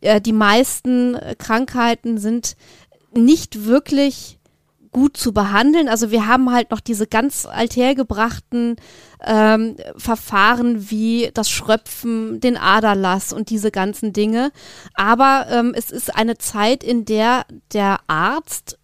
Äh, die meisten Krankheiten sind nicht wirklich gut zu behandeln. Also wir haben halt noch diese ganz althergebrachten ähm, Verfahren wie das Schröpfen, den Aderlass und diese ganzen Dinge. Aber ähm, es ist eine Zeit, in der der Arzt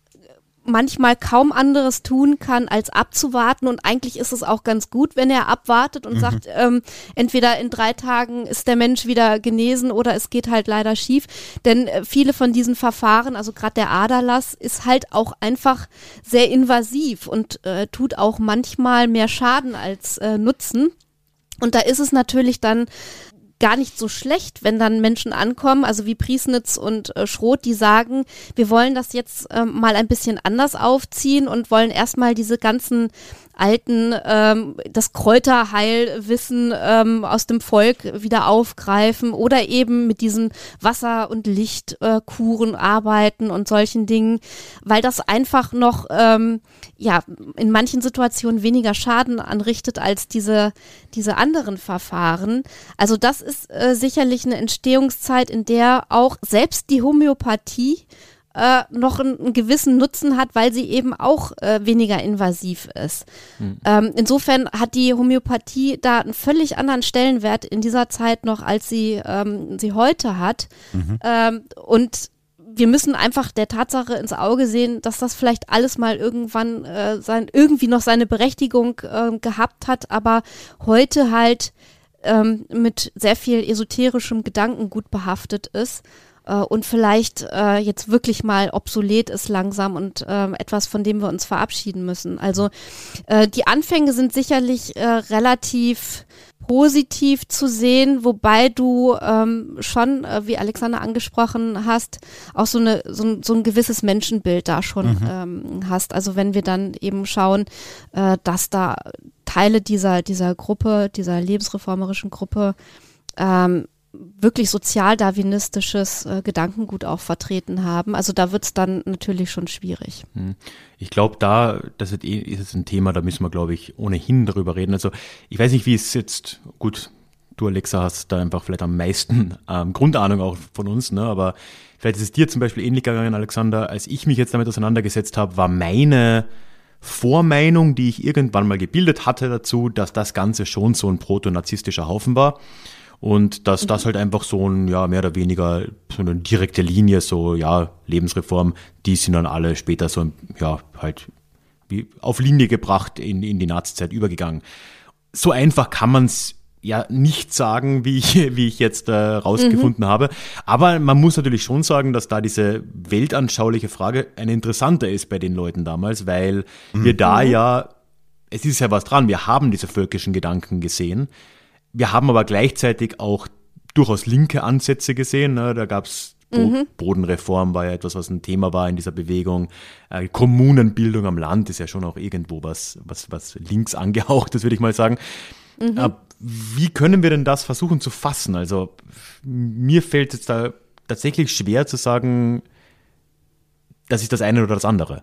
manchmal kaum anderes tun kann, als abzuwarten. Und eigentlich ist es auch ganz gut, wenn er abwartet und mhm. sagt, ähm, entweder in drei Tagen ist der Mensch wieder genesen oder es geht halt leider schief. Denn äh, viele von diesen Verfahren, also gerade der Aderlass, ist halt auch einfach sehr invasiv und äh, tut auch manchmal mehr Schaden als äh, Nutzen. Und da ist es natürlich dann gar nicht so schlecht, wenn dann Menschen ankommen, also wie Priesnitz und äh, Schroth, die sagen, wir wollen das jetzt ähm, mal ein bisschen anders aufziehen und wollen erstmal diese ganzen alten, ähm, das Kräuterheilwissen ähm, aus dem Volk wieder aufgreifen oder eben mit diesen Wasser- und Lichtkuren äh, arbeiten und solchen Dingen, weil das einfach noch ähm, ja in manchen Situationen weniger Schaden anrichtet als diese diese anderen Verfahren. Also das ist äh, sicherlich eine Entstehungszeit, in der auch selbst die Homöopathie äh, noch einen, einen, gewissen Nutzen hat, weil sie eben auch äh, weniger invasiv ist. Mhm. Ähm, insofern hat die Homöopathie da einen völlig anderen Stellenwert in dieser Zeit noch, als sie, ähm, sie heute hat. Mhm. Ähm, und wir müssen einfach der Tatsache ins Auge sehen, dass das vielleicht alles mal irgendwann äh, sein, irgendwie noch seine Berechtigung äh, gehabt hat, aber heute halt ähm, mit sehr viel esoterischem Gedanken gut behaftet ist äh, und vielleicht äh, jetzt wirklich mal obsolet ist langsam und äh, etwas, von dem wir uns verabschieden müssen. Also äh, die Anfänge sind sicherlich äh, relativ positiv zu sehen, wobei du ähm, schon, äh, wie Alexander angesprochen hast, auch so, eine, so, ein, so ein gewisses Menschenbild da schon mhm. ähm, hast. Also wenn wir dann eben schauen, äh, dass da Teile dieser, dieser Gruppe, dieser lebensreformerischen Gruppe ähm, wirklich sozialdarwinistisches äh, Gedankengut auch vertreten haben. Also da wird es dann natürlich schon schwierig. Hm. Ich glaube, da, das ist, eh, ist ein Thema, da müssen wir, glaube ich, ohnehin darüber reden. Also ich weiß nicht, wie es jetzt, gut, du Alexa hast da einfach vielleicht am meisten ähm, Grundahnung auch von uns, ne? aber vielleicht ist es dir zum Beispiel ähnlich gegangen, Alexander, als ich mich jetzt damit auseinandergesetzt habe, war meine Vormeinung, die ich irgendwann mal gebildet hatte dazu, dass das Ganze schon so ein proto-narzisstischer Haufen war. Und dass mhm. das halt einfach so ein, ja, mehr oder weniger so eine direkte Linie, so, ja, Lebensreform, die sind dann alle später so, ja, halt wie auf Linie gebracht in, in die Nazizeit übergegangen. So einfach kann man es ja nicht sagen, [laughs] wie ich, wie ich jetzt äh, rausgefunden mhm. habe. Aber man muss natürlich schon sagen, dass da diese weltanschauliche Frage eine interessante ist bei den Leuten damals, weil mhm. wir da mhm. ja, es ist ja was dran, wir haben diese völkischen Gedanken gesehen. Wir haben aber gleichzeitig auch durchaus linke Ansätze gesehen. Ne? Da gab es Bo mhm. Bodenreform war ja etwas, was ein Thema war in dieser Bewegung. Äh, Kommunenbildung am Land ist ja schon auch irgendwo was, was, was links angehaucht, das würde ich mal sagen. Mhm. Äh, wie können wir denn das versuchen zu fassen? Also mir fällt es da tatsächlich schwer zu sagen, das ist das eine oder das andere.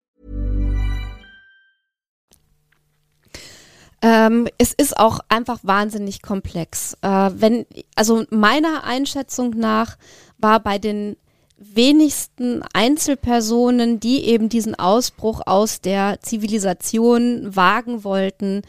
Ähm, es ist auch einfach wahnsinnig komplex. Äh, wenn, also meiner Einschätzung nach war bei den wenigsten Einzelpersonen, die eben diesen Ausbruch aus der Zivilisation wagen wollten,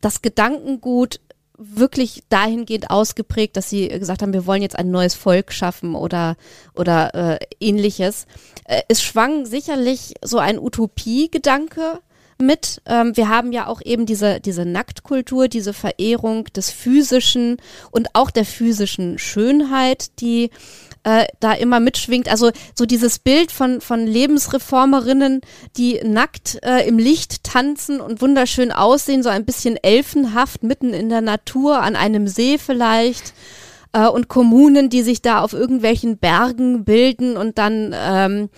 das Gedankengut wirklich dahingehend ausgeprägt, dass sie gesagt haben, wir wollen jetzt ein neues Volk schaffen oder, oder äh, ähnliches. Äh, es schwang sicherlich so ein Utopie-Gedanke mit. Ähm, wir haben ja auch eben diese, diese Nacktkultur, diese Verehrung des Physischen und auch der physischen Schönheit, die äh, da immer mitschwingt. Also so dieses Bild von, von Lebensreformerinnen, die nackt äh, im Licht tanzen und wunderschön aussehen, so ein bisschen elfenhaft mitten in der Natur, an einem See vielleicht. äh, und Kommunen, die sich da auf irgendwelchen Bergen bilden und dann ähm,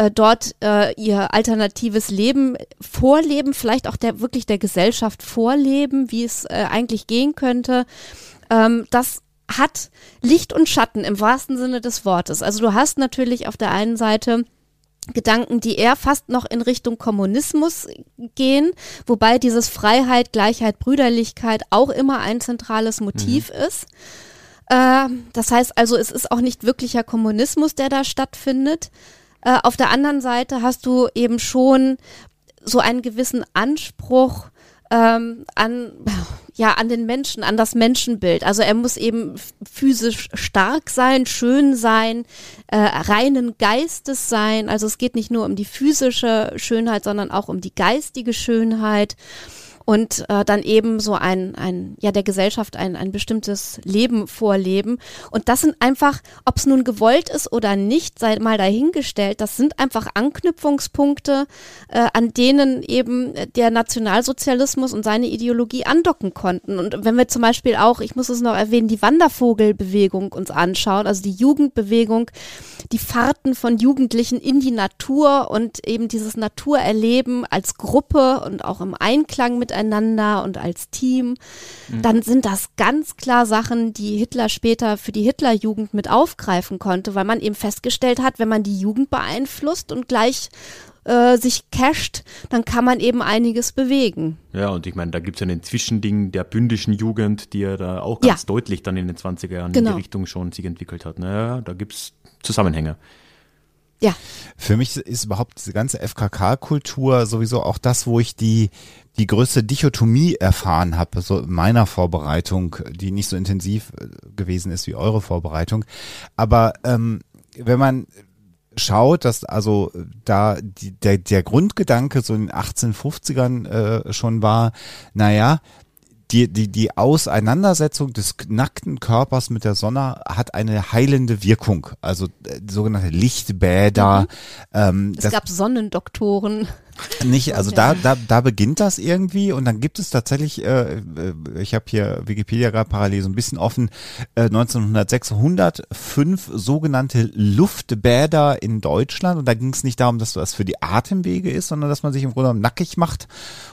äh, dort äh, ihr alternatives Leben vorleben, vielleicht auch der wirklich der Gesellschaft vorleben, wie es äh, eigentlich gehen könnte. Ähm, das hat Licht und Schatten im wahrsten Sinne des Wortes. Also du hast natürlich auf der einen Seite Gedanken, die eher fast noch in Richtung Kommunismus gehen, wobei dieses Freiheit, Gleichheit, Brüderlichkeit auch immer ein zentrales Motiv mhm. ist. Äh, das heißt also, es ist auch nicht wirklicher Kommunismus, der da stattfindet. Äh, auf der anderen Seite hast du eben schon so einen gewissen Anspruch ähm, an, ja, an den Menschen, an das Menschenbild. Also er muss eben physisch stark sein, schön sein, äh, reinen Geistes sein. Also es geht nicht nur um die physische Schönheit, sondern auch um die geistige Schönheit und äh, dann eben so ein, ein, ja, der Gesellschaft ein, ein bestimmtes Leben vorleben. Und das sind einfach, ob es nun gewollt ist oder nicht, sei mal dahingestellt, das sind einfach Anknüpfungspunkte, äh, an denen eben der Nationalsozialismus und seine Ideologie andocken konnten. Und wenn wir zum Beispiel auch, ich muss es noch erwähnen, die Wandervogelbewegung uns anschauen, also die Jugendbewegung, die Fahrten von Jugendlichen in die Natur und eben dieses Naturerleben als Gruppe und auch im Einklang miteinander miteinander und als Team, mhm. dann sind das ganz klar Sachen, die Hitler später für die Hitlerjugend mit aufgreifen konnte, weil man eben festgestellt hat, wenn man die Jugend beeinflusst und gleich äh, sich casht, dann kann man eben einiges bewegen. Ja, und ich meine, da gibt es ja ein Zwischending der bündischen Jugend, die ja da auch ganz ja. deutlich dann in den 20er Jahren genau. in die genau. Richtung schon sich entwickelt hat. Naja, da gibt es Zusammenhänge. Ja. Für mich ist überhaupt diese ganze FKK-Kultur sowieso auch das, wo ich die, die größte Dichotomie erfahren habe, so in meiner Vorbereitung, die nicht so intensiv äh, gewesen ist wie eure Vorbereitung. Aber ähm, wenn man schaut, dass also da die, der, der Grundgedanke so in den 1850ern äh, schon war, naja, die, die, die Auseinandersetzung des nackten Körpers mit der Sonne hat eine heilende Wirkung. Also äh, sogenannte Lichtbäder. Mhm. Ähm, es gab Sonnendoktoren. Nicht, also da, da, da beginnt das irgendwie und dann gibt es tatsächlich, äh, äh ich habe hier Wikipedia gerade parallel so ein bisschen offen, äh, 1906 105 sogenannte Luftbäder in Deutschland und da ging es nicht darum, dass das für die Atemwege ist, sondern dass man sich im Grunde genommen nackig macht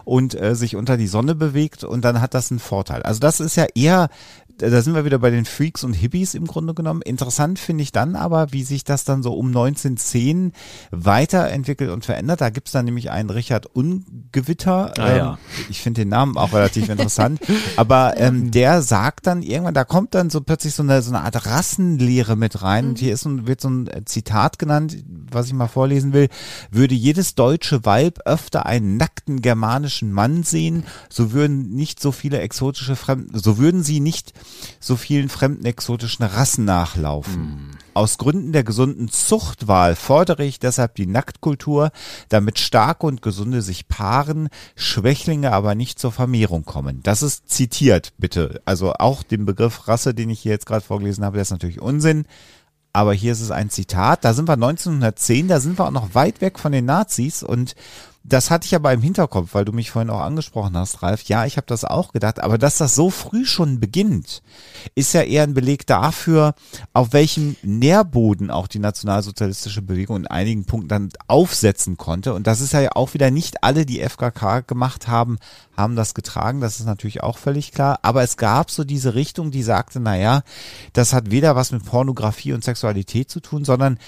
und äh, sich unter die Sonne bewegt und dann hat das einen Vorteil. Also das ist ja eher da sind wir wieder bei den Freaks und Hippies im Grunde genommen. Interessant finde ich dann aber, wie sich das dann so um 1910 weiterentwickelt und verändert. Da gibt es dann nämlich einen Richard Ungewitter. Ah, ähm, ja. Ich finde den Namen auch relativ interessant. [laughs] Aber ähm, der sagt dann irgendwann, da kommt dann so plötzlich so eine, so eine Art Rassenlehre mit rein. Mhm. Und hier ist ein, wird so ein Zitat genannt, was ich mal vorlesen will. Würde jedes deutsche Weib öfter einen nackten germanischen Mann sehen, so würden nicht so viele exotische Fremden, so würden sie nicht so vielen fremden exotischen Rassen nachlaufen. Mm. Aus Gründen der gesunden Zuchtwahl fordere ich deshalb die Nacktkultur, damit starke und gesunde sich paaren, Schwächlinge aber nicht zur Vermehrung kommen. Das ist zitiert, bitte. Also auch den Begriff Rasse, den ich hier jetzt gerade vorgelesen habe, der ist natürlich Unsinn. Aber hier ist es ein Zitat. Da sind wir 1910, da sind wir auch noch weit weg von den Nazis und das hatte ich aber im Hinterkopf, weil du mich vorhin auch angesprochen hast, Ralf. Ja, ich habe das auch gedacht, aber dass das so früh schon beginnt, ist ja eher ein Beleg dafür, auf welchem Nährboden auch die nationalsozialistische Bewegung in einigen Punkten dann aufsetzen konnte. Und das ist ja auch wieder nicht alle, die FKK gemacht haben, haben das getragen. Das ist natürlich auch völlig klar. Aber es gab so diese Richtung, die sagte, naja, das hat weder was mit Pornografie und Sexualität zu tun, sondern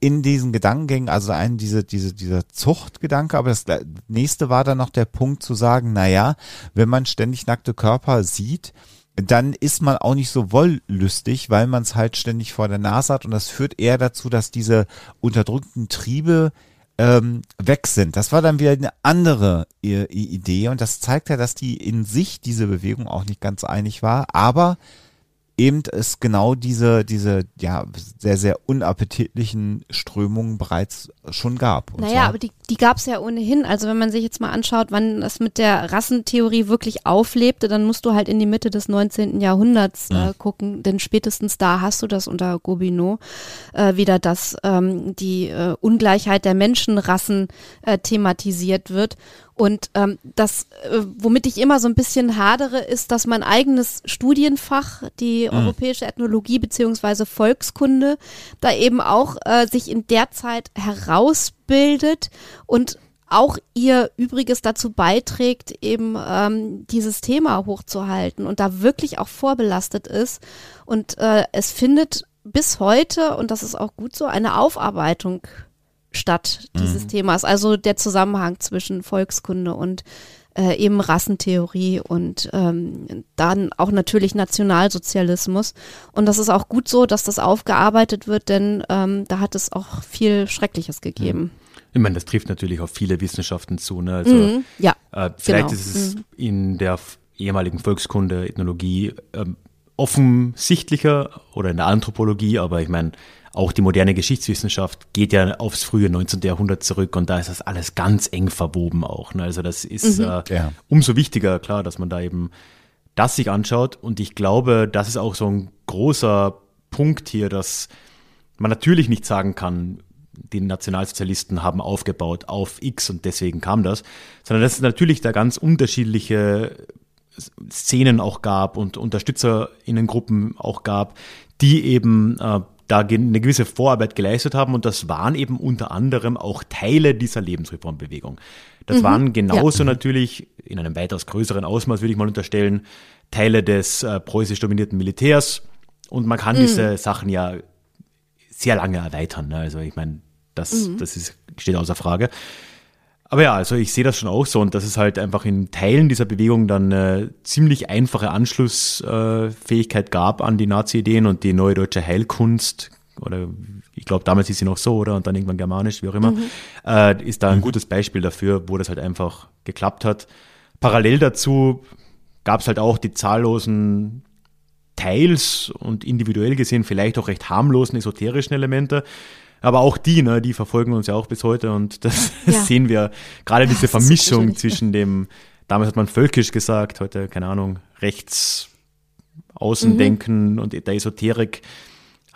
in diesen Gedankengängen, also ein, diese, diese, dieser Zuchtgedanke, aber das nächste war dann noch der Punkt zu sagen, na ja, wenn man ständig nackte Körper sieht, dann ist man auch nicht so wollüstig, weil man es halt ständig vor der Nase hat und das führt eher dazu, dass diese unterdrückten Triebe ähm, weg sind. Das war dann wieder eine andere Idee und das zeigt ja, dass die in sich diese Bewegung auch nicht ganz einig war, aber eben es genau diese, diese, ja, sehr, sehr unappetitlichen Strömungen bereits schon gab. Naja, aber die, die gab es ja ohnehin. Also wenn man sich jetzt mal anschaut, wann das mit der Rassentheorie wirklich auflebte, dann musst du halt in die Mitte des 19. Jahrhunderts äh, gucken, denn spätestens da hast du das unter Gobineau äh, wieder, dass ähm, die äh, Ungleichheit der Menschenrassen äh, thematisiert wird. Und ähm, das, äh, womit ich immer so ein bisschen hadere, ist, dass mein eigenes Studienfach, die mhm. europäische Ethnologie beziehungsweise Volkskunde, da eben auch äh, sich in der Zeit herausbildet und auch ihr Übriges dazu beiträgt, eben ähm, dieses Thema hochzuhalten und da wirklich auch vorbelastet ist. Und äh, es findet bis heute, und das ist auch gut so, eine Aufarbeitung statt dieses mhm. Themas. Also der Zusammenhang zwischen Volkskunde und äh, eben Rassentheorie und ähm, dann auch natürlich Nationalsozialismus. Und das ist auch gut so, dass das aufgearbeitet wird, denn ähm, da hat es auch viel Schreckliches gegeben. Mhm. Ich meine, das trifft natürlich auf viele Wissenschaften zu. Ne? Also, mhm, ja. Äh, vielleicht genau. ist es mhm. in der ehemaligen Volkskunde, Ethnologie ähm, offensichtlicher oder in der Anthropologie, aber ich meine, auch die moderne Geschichtswissenschaft geht ja aufs frühe 19. Jahrhundert zurück und da ist das alles ganz eng verwoben auch. Ne? Also das ist mhm. äh, ja. umso wichtiger, klar, dass man da eben das sich anschaut. Und ich glaube, das ist auch so ein großer Punkt hier, dass man natürlich nicht sagen kann, die Nationalsozialisten haben aufgebaut auf X und deswegen kam das, sondern dass es natürlich da ganz unterschiedliche Szenen auch gab und Unterstützerinnengruppen auch gab, die eben äh, da eine gewisse Vorarbeit geleistet haben und das waren eben unter anderem auch Teile dieser Lebensreformbewegung. Das mhm, waren genauso ja. natürlich in einem weitaus größeren Ausmaß, würde ich mal unterstellen, Teile des äh, preußisch dominierten Militärs und man kann mhm. diese Sachen ja sehr lange erweitern. Ne? Also ich meine, das, mhm. das ist, steht außer Frage. Aber ja, also ich sehe das schon auch so und dass es halt einfach in Teilen dieser Bewegung dann eine ziemlich einfache Anschlussfähigkeit gab an die Nazi-Ideen und die neue deutsche Heilkunst oder ich glaube damals ist sie noch so oder und dann irgendwann germanisch, wie auch immer, mhm. äh, ist da ein mhm. gutes Beispiel dafür, wo das halt einfach geklappt hat. Parallel dazu gab es halt auch die zahllosen teils und individuell gesehen vielleicht auch recht harmlosen esoterischen Elemente, aber auch die, ne, die verfolgen uns ja auch bis heute und das [laughs] ja. sehen wir gerade diese Vermischung zwischen dem, damals hat man völkisch gesagt, heute, keine Ahnung, rechts Außendenken mhm. und der Esoterik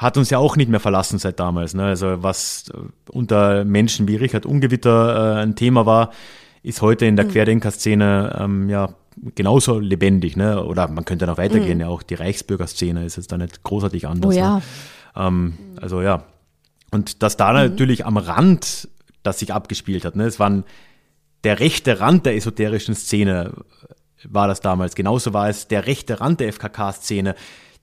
hat uns ja auch nicht mehr verlassen seit damals. Ne? Also was unter Menschen wie Richard Ungewitter äh, ein Thema war, ist heute in der mhm. Querdenker-Szene ähm, ja genauso lebendig. Ne? Oder man könnte noch weitergehen, mhm. ja auch die Reichsbürgerszene ist jetzt da nicht großartig anders. Oh ja. Ne? Ähm, also ja, und dass da mhm. natürlich am Rand das sich abgespielt hat. Ne? Es waren der rechte Rand der esoterischen Szene war das damals. Genauso war es der rechte Rand der FKK-Szene,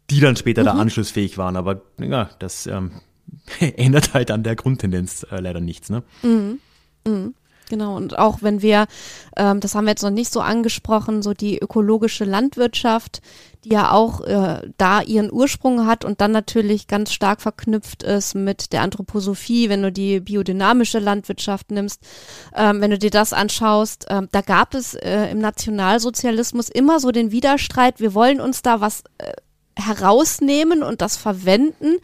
die dann später mhm. da anschlussfähig waren. Aber ja, das ähm, [laughs] ändert halt an der Grundtendenz äh, leider nichts. Ne? Mhm. Mhm. Genau, und auch wenn wir, ähm, das haben wir jetzt noch nicht so angesprochen, so die ökologische Landwirtschaft, die ja auch äh, da ihren Ursprung hat und dann natürlich ganz stark verknüpft ist mit der Anthroposophie, wenn du die biodynamische Landwirtschaft nimmst, ähm, wenn du dir das anschaust, ähm, da gab es äh, im Nationalsozialismus immer so den Widerstreit, wir wollen uns da was äh, herausnehmen und das verwenden.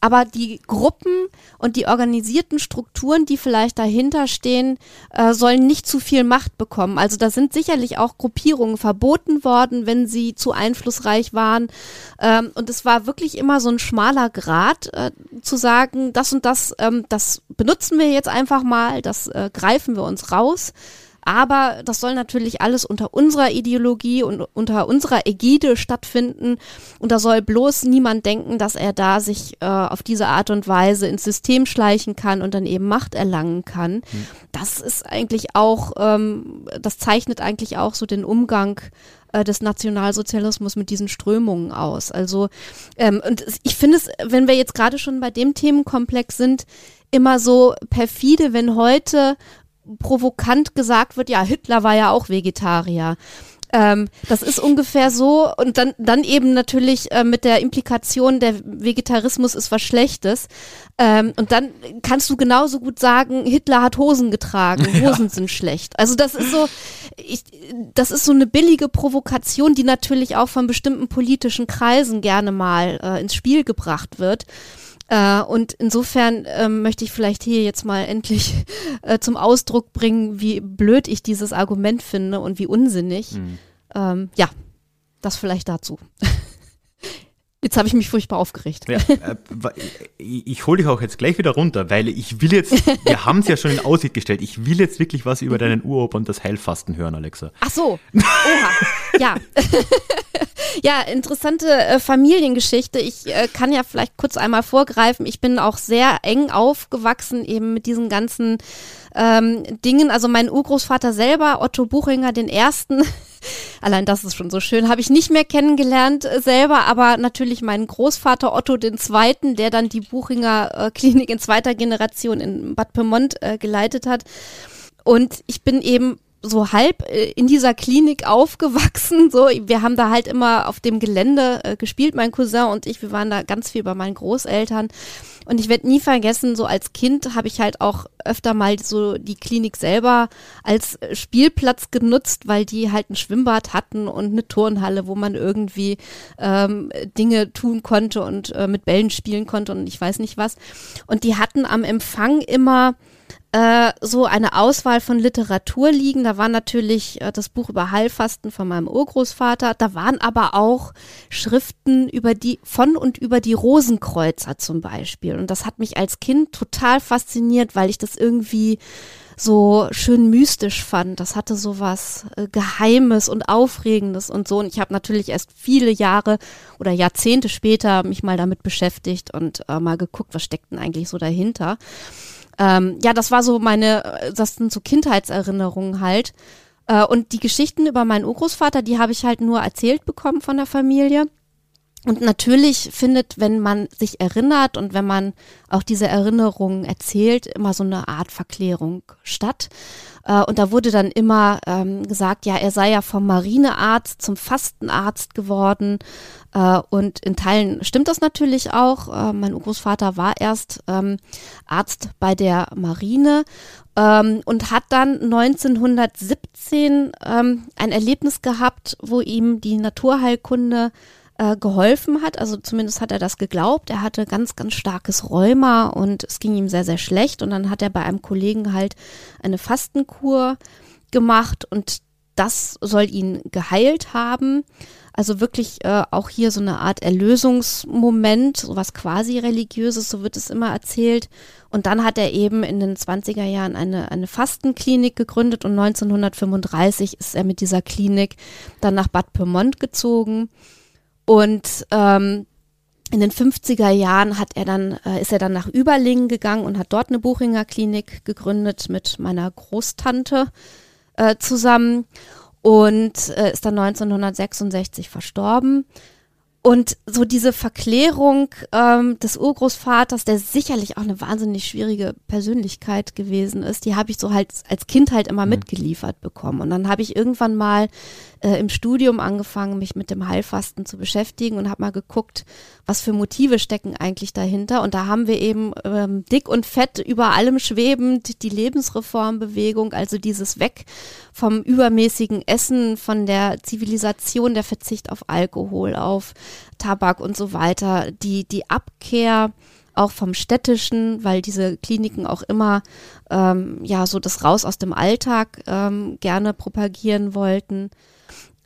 Aber die Gruppen und die organisierten Strukturen, die vielleicht dahinter stehen, äh, sollen nicht zu viel Macht bekommen. Also da sind sicherlich auch Gruppierungen verboten worden, wenn sie zu einflussreich waren. Ähm, und es war wirklich immer so ein schmaler Grad äh, zu sagen, das und das, ähm, das benutzen wir jetzt einfach mal, das äh, greifen wir uns raus. Aber das soll natürlich alles unter unserer Ideologie und unter unserer Ägide stattfinden. Und da soll bloß niemand denken, dass er da sich äh, auf diese Art und Weise ins System schleichen kann und dann eben Macht erlangen kann. Mhm. Das ist eigentlich auch, ähm, das zeichnet eigentlich auch so den Umgang äh, des Nationalsozialismus mit diesen Strömungen aus. Also ähm, und ich finde es, wenn wir jetzt gerade schon bei dem Themenkomplex sind, immer so perfide, wenn heute provokant gesagt wird, ja, Hitler war ja auch Vegetarier. Ähm, das ist ungefähr so und dann, dann eben natürlich äh, mit der Implikation, der Vegetarismus ist was Schlechtes. Ähm, und dann kannst du genauso gut sagen, Hitler hat Hosen getragen, [laughs] Hosen ja. sind schlecht. Also das ist so, ich, das ist so eine billige Provokation, die natürlich auch von bestimmten politischen Kreisen gerne mal äh, ins Spiel gebracht wird. Äh, und insofern ähm, möchte ich vielleicht hier jetzt mal endlich [laughs] äh, zum Ausdruck bringen, wie blöd ich dieses Argument finde und wie unsinnig. Mhm. Ähm, ja, das vielleicht dazu. [laughs] Jetzt habe ich mich furchtbar aufgeregt. Ja, äh, ich hole dich auch jetzt gleich wieder runter, weil ich will jetzt, wir [laughs] haben es ja schon in Aussicht gestellt, ich will jetzt wirklich was über deinen Uropa und das Heilfasten hören, Alexa. Ach so, oha, ja. [laughs] ja, interessante äh, Familiengeschichte. Ich äh, kann ja vielleicht kurz einmal vorgreifen. Ich bin auch sehr eng aufgewachsen eben mit diesen ganzen ähm, Dingen. Also mein Urgroßvater selber, Otto Buchinger, den ersten, allein das ist schon so schön, habe ich nicht mehr kennengelernt äh, selber, aber natürlich meinen Großvater Otto Zweiten, der dann die Buchinger äh, Klinik in zweiter Generation in Bad Pyrmont äh, geleitet hat. Und ich bin eben so halb äh, in dieser Klinik aufgewachsen. So, wir haben da halt immer auf dem Gelände äh, gespielt, mein Cousin und ich. Wir waren da ganz viel bei meinen Großeltern. Und ich werde nie vergessen, so als Kind habe ich halt auch öfter mal so die Klinik selber als Spielplatz genutzt, weil die halt ein Schwimmbad hatten und eine Turnhalle, wo man irgendwie ähm, Dinge tun konnte und äh, mit Bällen spielen konnte und ich weiß nicht was. Und die hatten am Empfang immer äh, so eine Auswahl von Literatur liegen. Da war natürlich äh, das Buch über Heilfasten von meinem Urgroßvater. Da waren aber auch Schriften über die, von und über die Rosenkreuzer zum Beispiel. Und das hat mich als Kind total fasziniert, weil ich das irgendwie so schön mystisch fand. Das hatte so was äh, Geheimes und Aufregendes und so. Und ich habe natürlich erst viele Jahre oder Jahrzehnte später mich mal damit beschäftigt und äh, mal geguckt, was steckt denn eigentlich so dahinter. Ähm, ja, das war so meine, äh, das sind so Kindheitserinnerungen halt. Äh, und die Geschichten über meinen Urgroßvater, die habe ich halt nur erzählt bekommen von der Familie. Und natürlich findet, wenn man sich erinnert und wenn man auch diese Erinnerungen erzählt, immer so eine Art Verklärung statt. Äh, und da wurde dann immer ähm, gesagt, ja, er sei ja vom Marinearzt zum Fastenarzt geworden. Äh, und in Teilen stimmt das natürlich auch. Äh, mein Großvater war erst ähm, Arzt bei der Marine ähm, und hat dann 1917 ähm, ein Erlebnis gehabt, wo ihm die Naturheilkunde äh, geholfen hat. Also zumindest hat er das geglaubt. Er hatte ganz, ganz starkes Rheuma und es ging ihm sehr, sehr schlecht. Und dann hat er bei einem Kollegen halt eine Fastenkur gemacht und das soll ihn geheilt haben. Also wirklich äh, auch hier so eine Art Erlösungsmoment, sowas quasi religiöses, so wird es immer erzählt. Und dann hat er eben in den 20er Jahren eine, eine Fastenklinik gegründet und 1935 ist er mit dieser Klinik dann nach Bad Pyrmont gezogen. Und ähm, in den 50er Jahren hat er dann, äh, ist er dann nach Überlingen gegangen und hat dort eine Buchinger Klinik gegründet mit meiner Großtante äh, zusammen und äh, ist dann 1966 verstorben. Und so diese Verklärung ähm, des Urgroßvaters, der sicherlich auch eine wahnsinnig schwierige Persönlichkeit gewesen ist, die habe ich so halt als Kind halt immer mhm. mitgeliefert bekommen. Und dann habe ich irgendwann mal äh, im Studium angefangen, mich mit dem Heilfasten zu beschäftigen und habe mal geguckt, was für Motive stecken eigentlich dahinter. Und da haben wir eben ähm, dick und fett über allem schwebend die Lebensreformbewegung, also dieses Weg vom übermäßigen Essen, von der Zivilisation, der Verzicht auf Alkohol, auf Tabak und so weiter, die, die Abkehr auch vom städtischen, weil diese Kliniken auch immer ähm, ja so das Raus aus dem Alltag ähm, gerne propagieren wollten.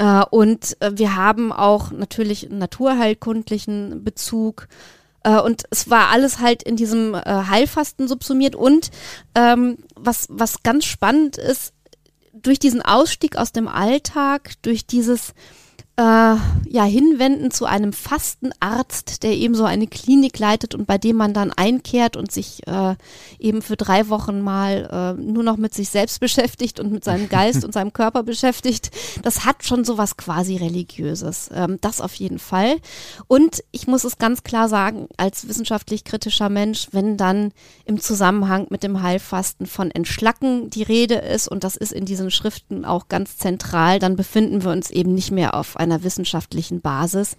Äh, und äh, wir haben auch natürlich einen naturheilkundlichen Bezug. Äh, und es war alles halt in diesem Heilfasten subsumiert. Und ähm, was, was ganz spannend ist, durch diesen Ausstieg aus dem Alltag, durch dieses äh, ja, hinwenden zu einem Fastenarzt, der eben so eine Klinik leitet und bei dem man dann einkehrt und sich äh, eben für drei Wochen mal äh, nur noch mit sich selbst [laughs] beschäftigt und mit seinem Geist und seinem Körper beschäftigt. Das hat schon so was quasi religiöses. Ähm, das auf jeden Fall. Und ich muss es ganz klar sagen, als wissenschaftlich kritischer Mensch, wenn dann im Zusammenhang mit dem Heilfasten von Entschlacken die Rede ist und das ist in diesen Schriften auch ganz zentral, dann befinden wir uns eben nicht mehr auf einer wissenschaftlichen Basis.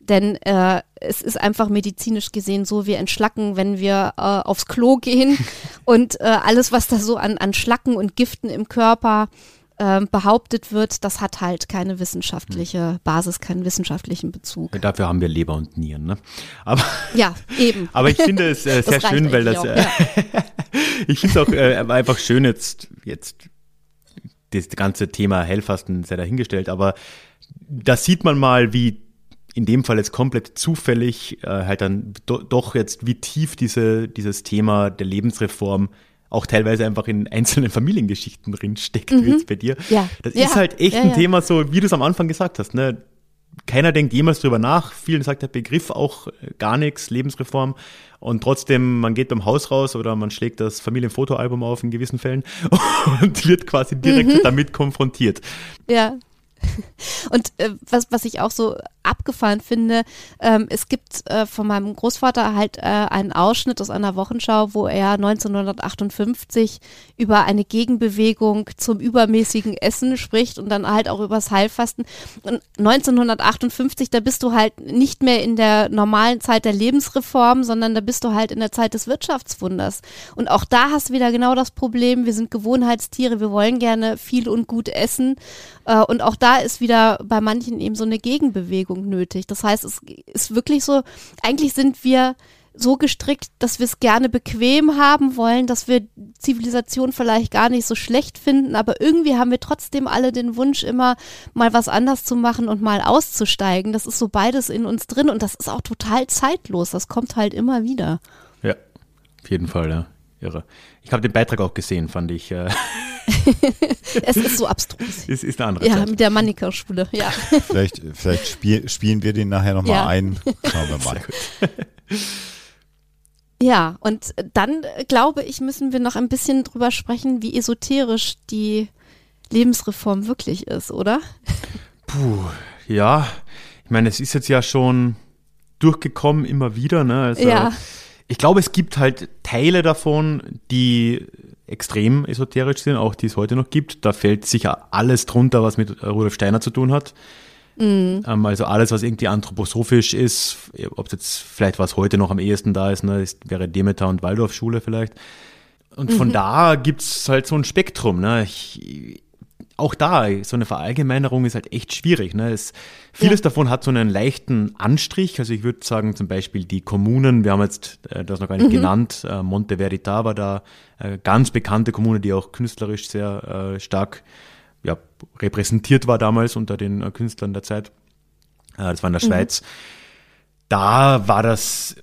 Denn äh, es ist einfach medizinisch gesehen so, wir entschlacken, wenn wir äh, aufs Klo gehen [laughs] und äh, alles, was da so an, an Schlacken und Giften im Körper äh, behauptet wird, das hat halt keine wissenschaftliche Basis, keinen wissenschaftlichen Bezug. Dafür haben wir Leber und Nieren, ne? Aber, [laughs] ja, eben. [laughs] Aber ich finde es äh, sehr schön, weil das, äh, ja. ich finde es auch äh, einfach schön jetzt, jetzt das ganze Thema Hellfasten sehr dahingestellt, aber da sieht man mal, wie in dem Fall jetzt komplett zufällig äh, halt dann do, doch jetzt, wie tief diese, dieses Thema der Lebensreform auch teilweise einfach in einzelnen [laughs] Familiengeschichten drinsteckt, mhm. wie jetzt bei dir. Ja. Das ja. ist halt echt ja, ein Thema, so wie du es am Anfang gesagt hast. Ne? Keiner denkt jemals drüber nach. Vielen sagt der Begriff auch äh, gar nichts, Lebensreform. Und trotzdem, man geht beim Haus raus oder man schlägt das Familienfotoalbum auf in gewissen Fällen [laughs] und wird quasi direkt mhm. damit konfrontiert. Ja. [laughs] Und äh, was, was ich auch so abgefahren finde, ähm, es gibt äh, von meinem Großvater halt äh, einen Ausschnitt aus einer Wochenschau, wo er 1958 über eine Gegenbewegung zum übermäßigen Essen spricht und dann halt auch übers Heilfasten. Und 1958, da bist du halt nicht mehr in der normalen Zeit der Lebensreform, sondern da bist du halt in der Zeit des Wirtschaftswunders. Und auch da hast du wieder genau das Problem, wir sind Gewohnheitstiere, wir wollen gerne viel und gut essen. Äh, und auch da ist wieder bei manchen eben so eine Gegenbewegung nötig. Das heißt, es ist wirklich so, eigentlich sind wir so gestrickt, dass wir es gerne bequem haben wollen, dass wir Zivilisation vielleicht gar nicht so schlecht finden, aber irgendwie haben wir trotzdem alle den Wunsch, immer mal was anders zu machen und mal auszusteigen. Das ist so beides in uns drin und das ist auch total zeitlos. Das kommt halt immer wieder. Ja, auf jeden Fall, ja. Irre. Ich habe den Beitrag auch gesehen, fand ich. Äh [laughs] es ist so abstrus. [laughs] Es ist eine andere Ja, Zeit. mit der Manika-Schule, ja. Vielleicht, vielleicht spiel, spielen wir den nachher nochmal ja. ein. Schauen wir [laughs] mal. Ja, und dann glaube ich, müssen wir noch ein bisschen drüber sprechen, wie esoterisch die Lebensreform wirklich ist, oder? Puh, ja. Ich meine, es ist jetzt ja schon durchgekommen immer wieder, ne? Also, ja. Ich glaube, es gibt halt Teile davon, die extrem esoterisch sind, auch die es heute noch gibt. Da fällt sicher alles drunter, was mit Rudolf Steiner zu tun hat. Mhm. Ähm, also alles, was irgendwie anthroposophisch ist, ob es jetzt vielleicht was heute noch am ehesten da ist, ne, ist wäre Demeter und Waldorfschule vielleicht. Und von mhm. da es halt so ein Spektrum. Ne? Ich, auch da, so eine Verallgemeinerung ist halt echt schwierig. Ne? Es, vieles ja. davon hat so einen leichten Anstrich. Also ich würde sagen, zum Beispiel die Kommunen, wir haben jetzt äh, das noch gar nicht mhm. genannt, äh, Monte Verita war da äh, ganz bekannte Kommune, die auch künstlerisch sehr äh, stark ja, repräsentiert war damals unter den äh, Künstlern der Zeit. Das war in der mhm. Schweiz. Da war das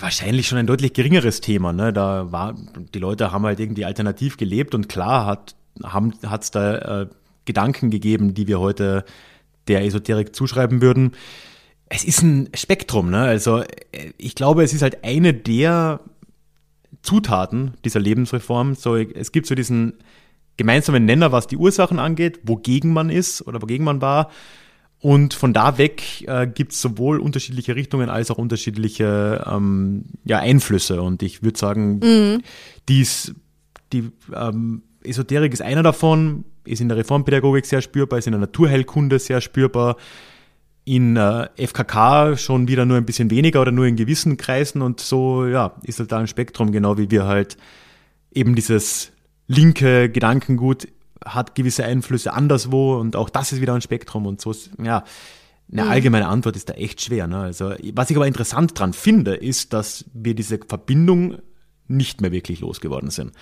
wahrscheinlich schon ein deutlich geringeres Thema. Ne? Da war, die Leute haben halt irgendwie alternativ gelebt und klar hat hat es da äh, Gedanken gegeben, die wir heute der Esoterik zuschreiben würden. Es ist ein Spektrum, ne? Also äh, ich glaube, es ist halt eine der Zutaten dieser Lebensreform. So, es gibt so diesen gemeinsamen Nenner, was die Ursachen angeht, wogegen man ist oder wogegen man war. Und von da weg äh, gibt es sowohl unterschiedliche Richtungen als auch unterschiedliche ähm, ja, Einflüsse. Und ich würde sagen, mhm. dies, die ähm, Esoterik ist einer davon, ist in der Reformpädagogik sehr spürbar, ist in der Naturheilkunde sehr spürbar, in äh, FKK schon wieder nur ein bisschen weniger oder nur in gewissen Kreisen und so, ja, ist halt da ein Spektrum, genau wie wir halt eben dieses linke Gedankengut hat gewisse Einflüsse anderswo und auch das ist wieder ein Spektrum und so, ja, eine mhm. allgemeine Antwort ist da echt schwer. Ne? Also, was ich aber interessant dran finde, ist, dass wir diese Verbindung nicht mehr wirklich losgeworden sind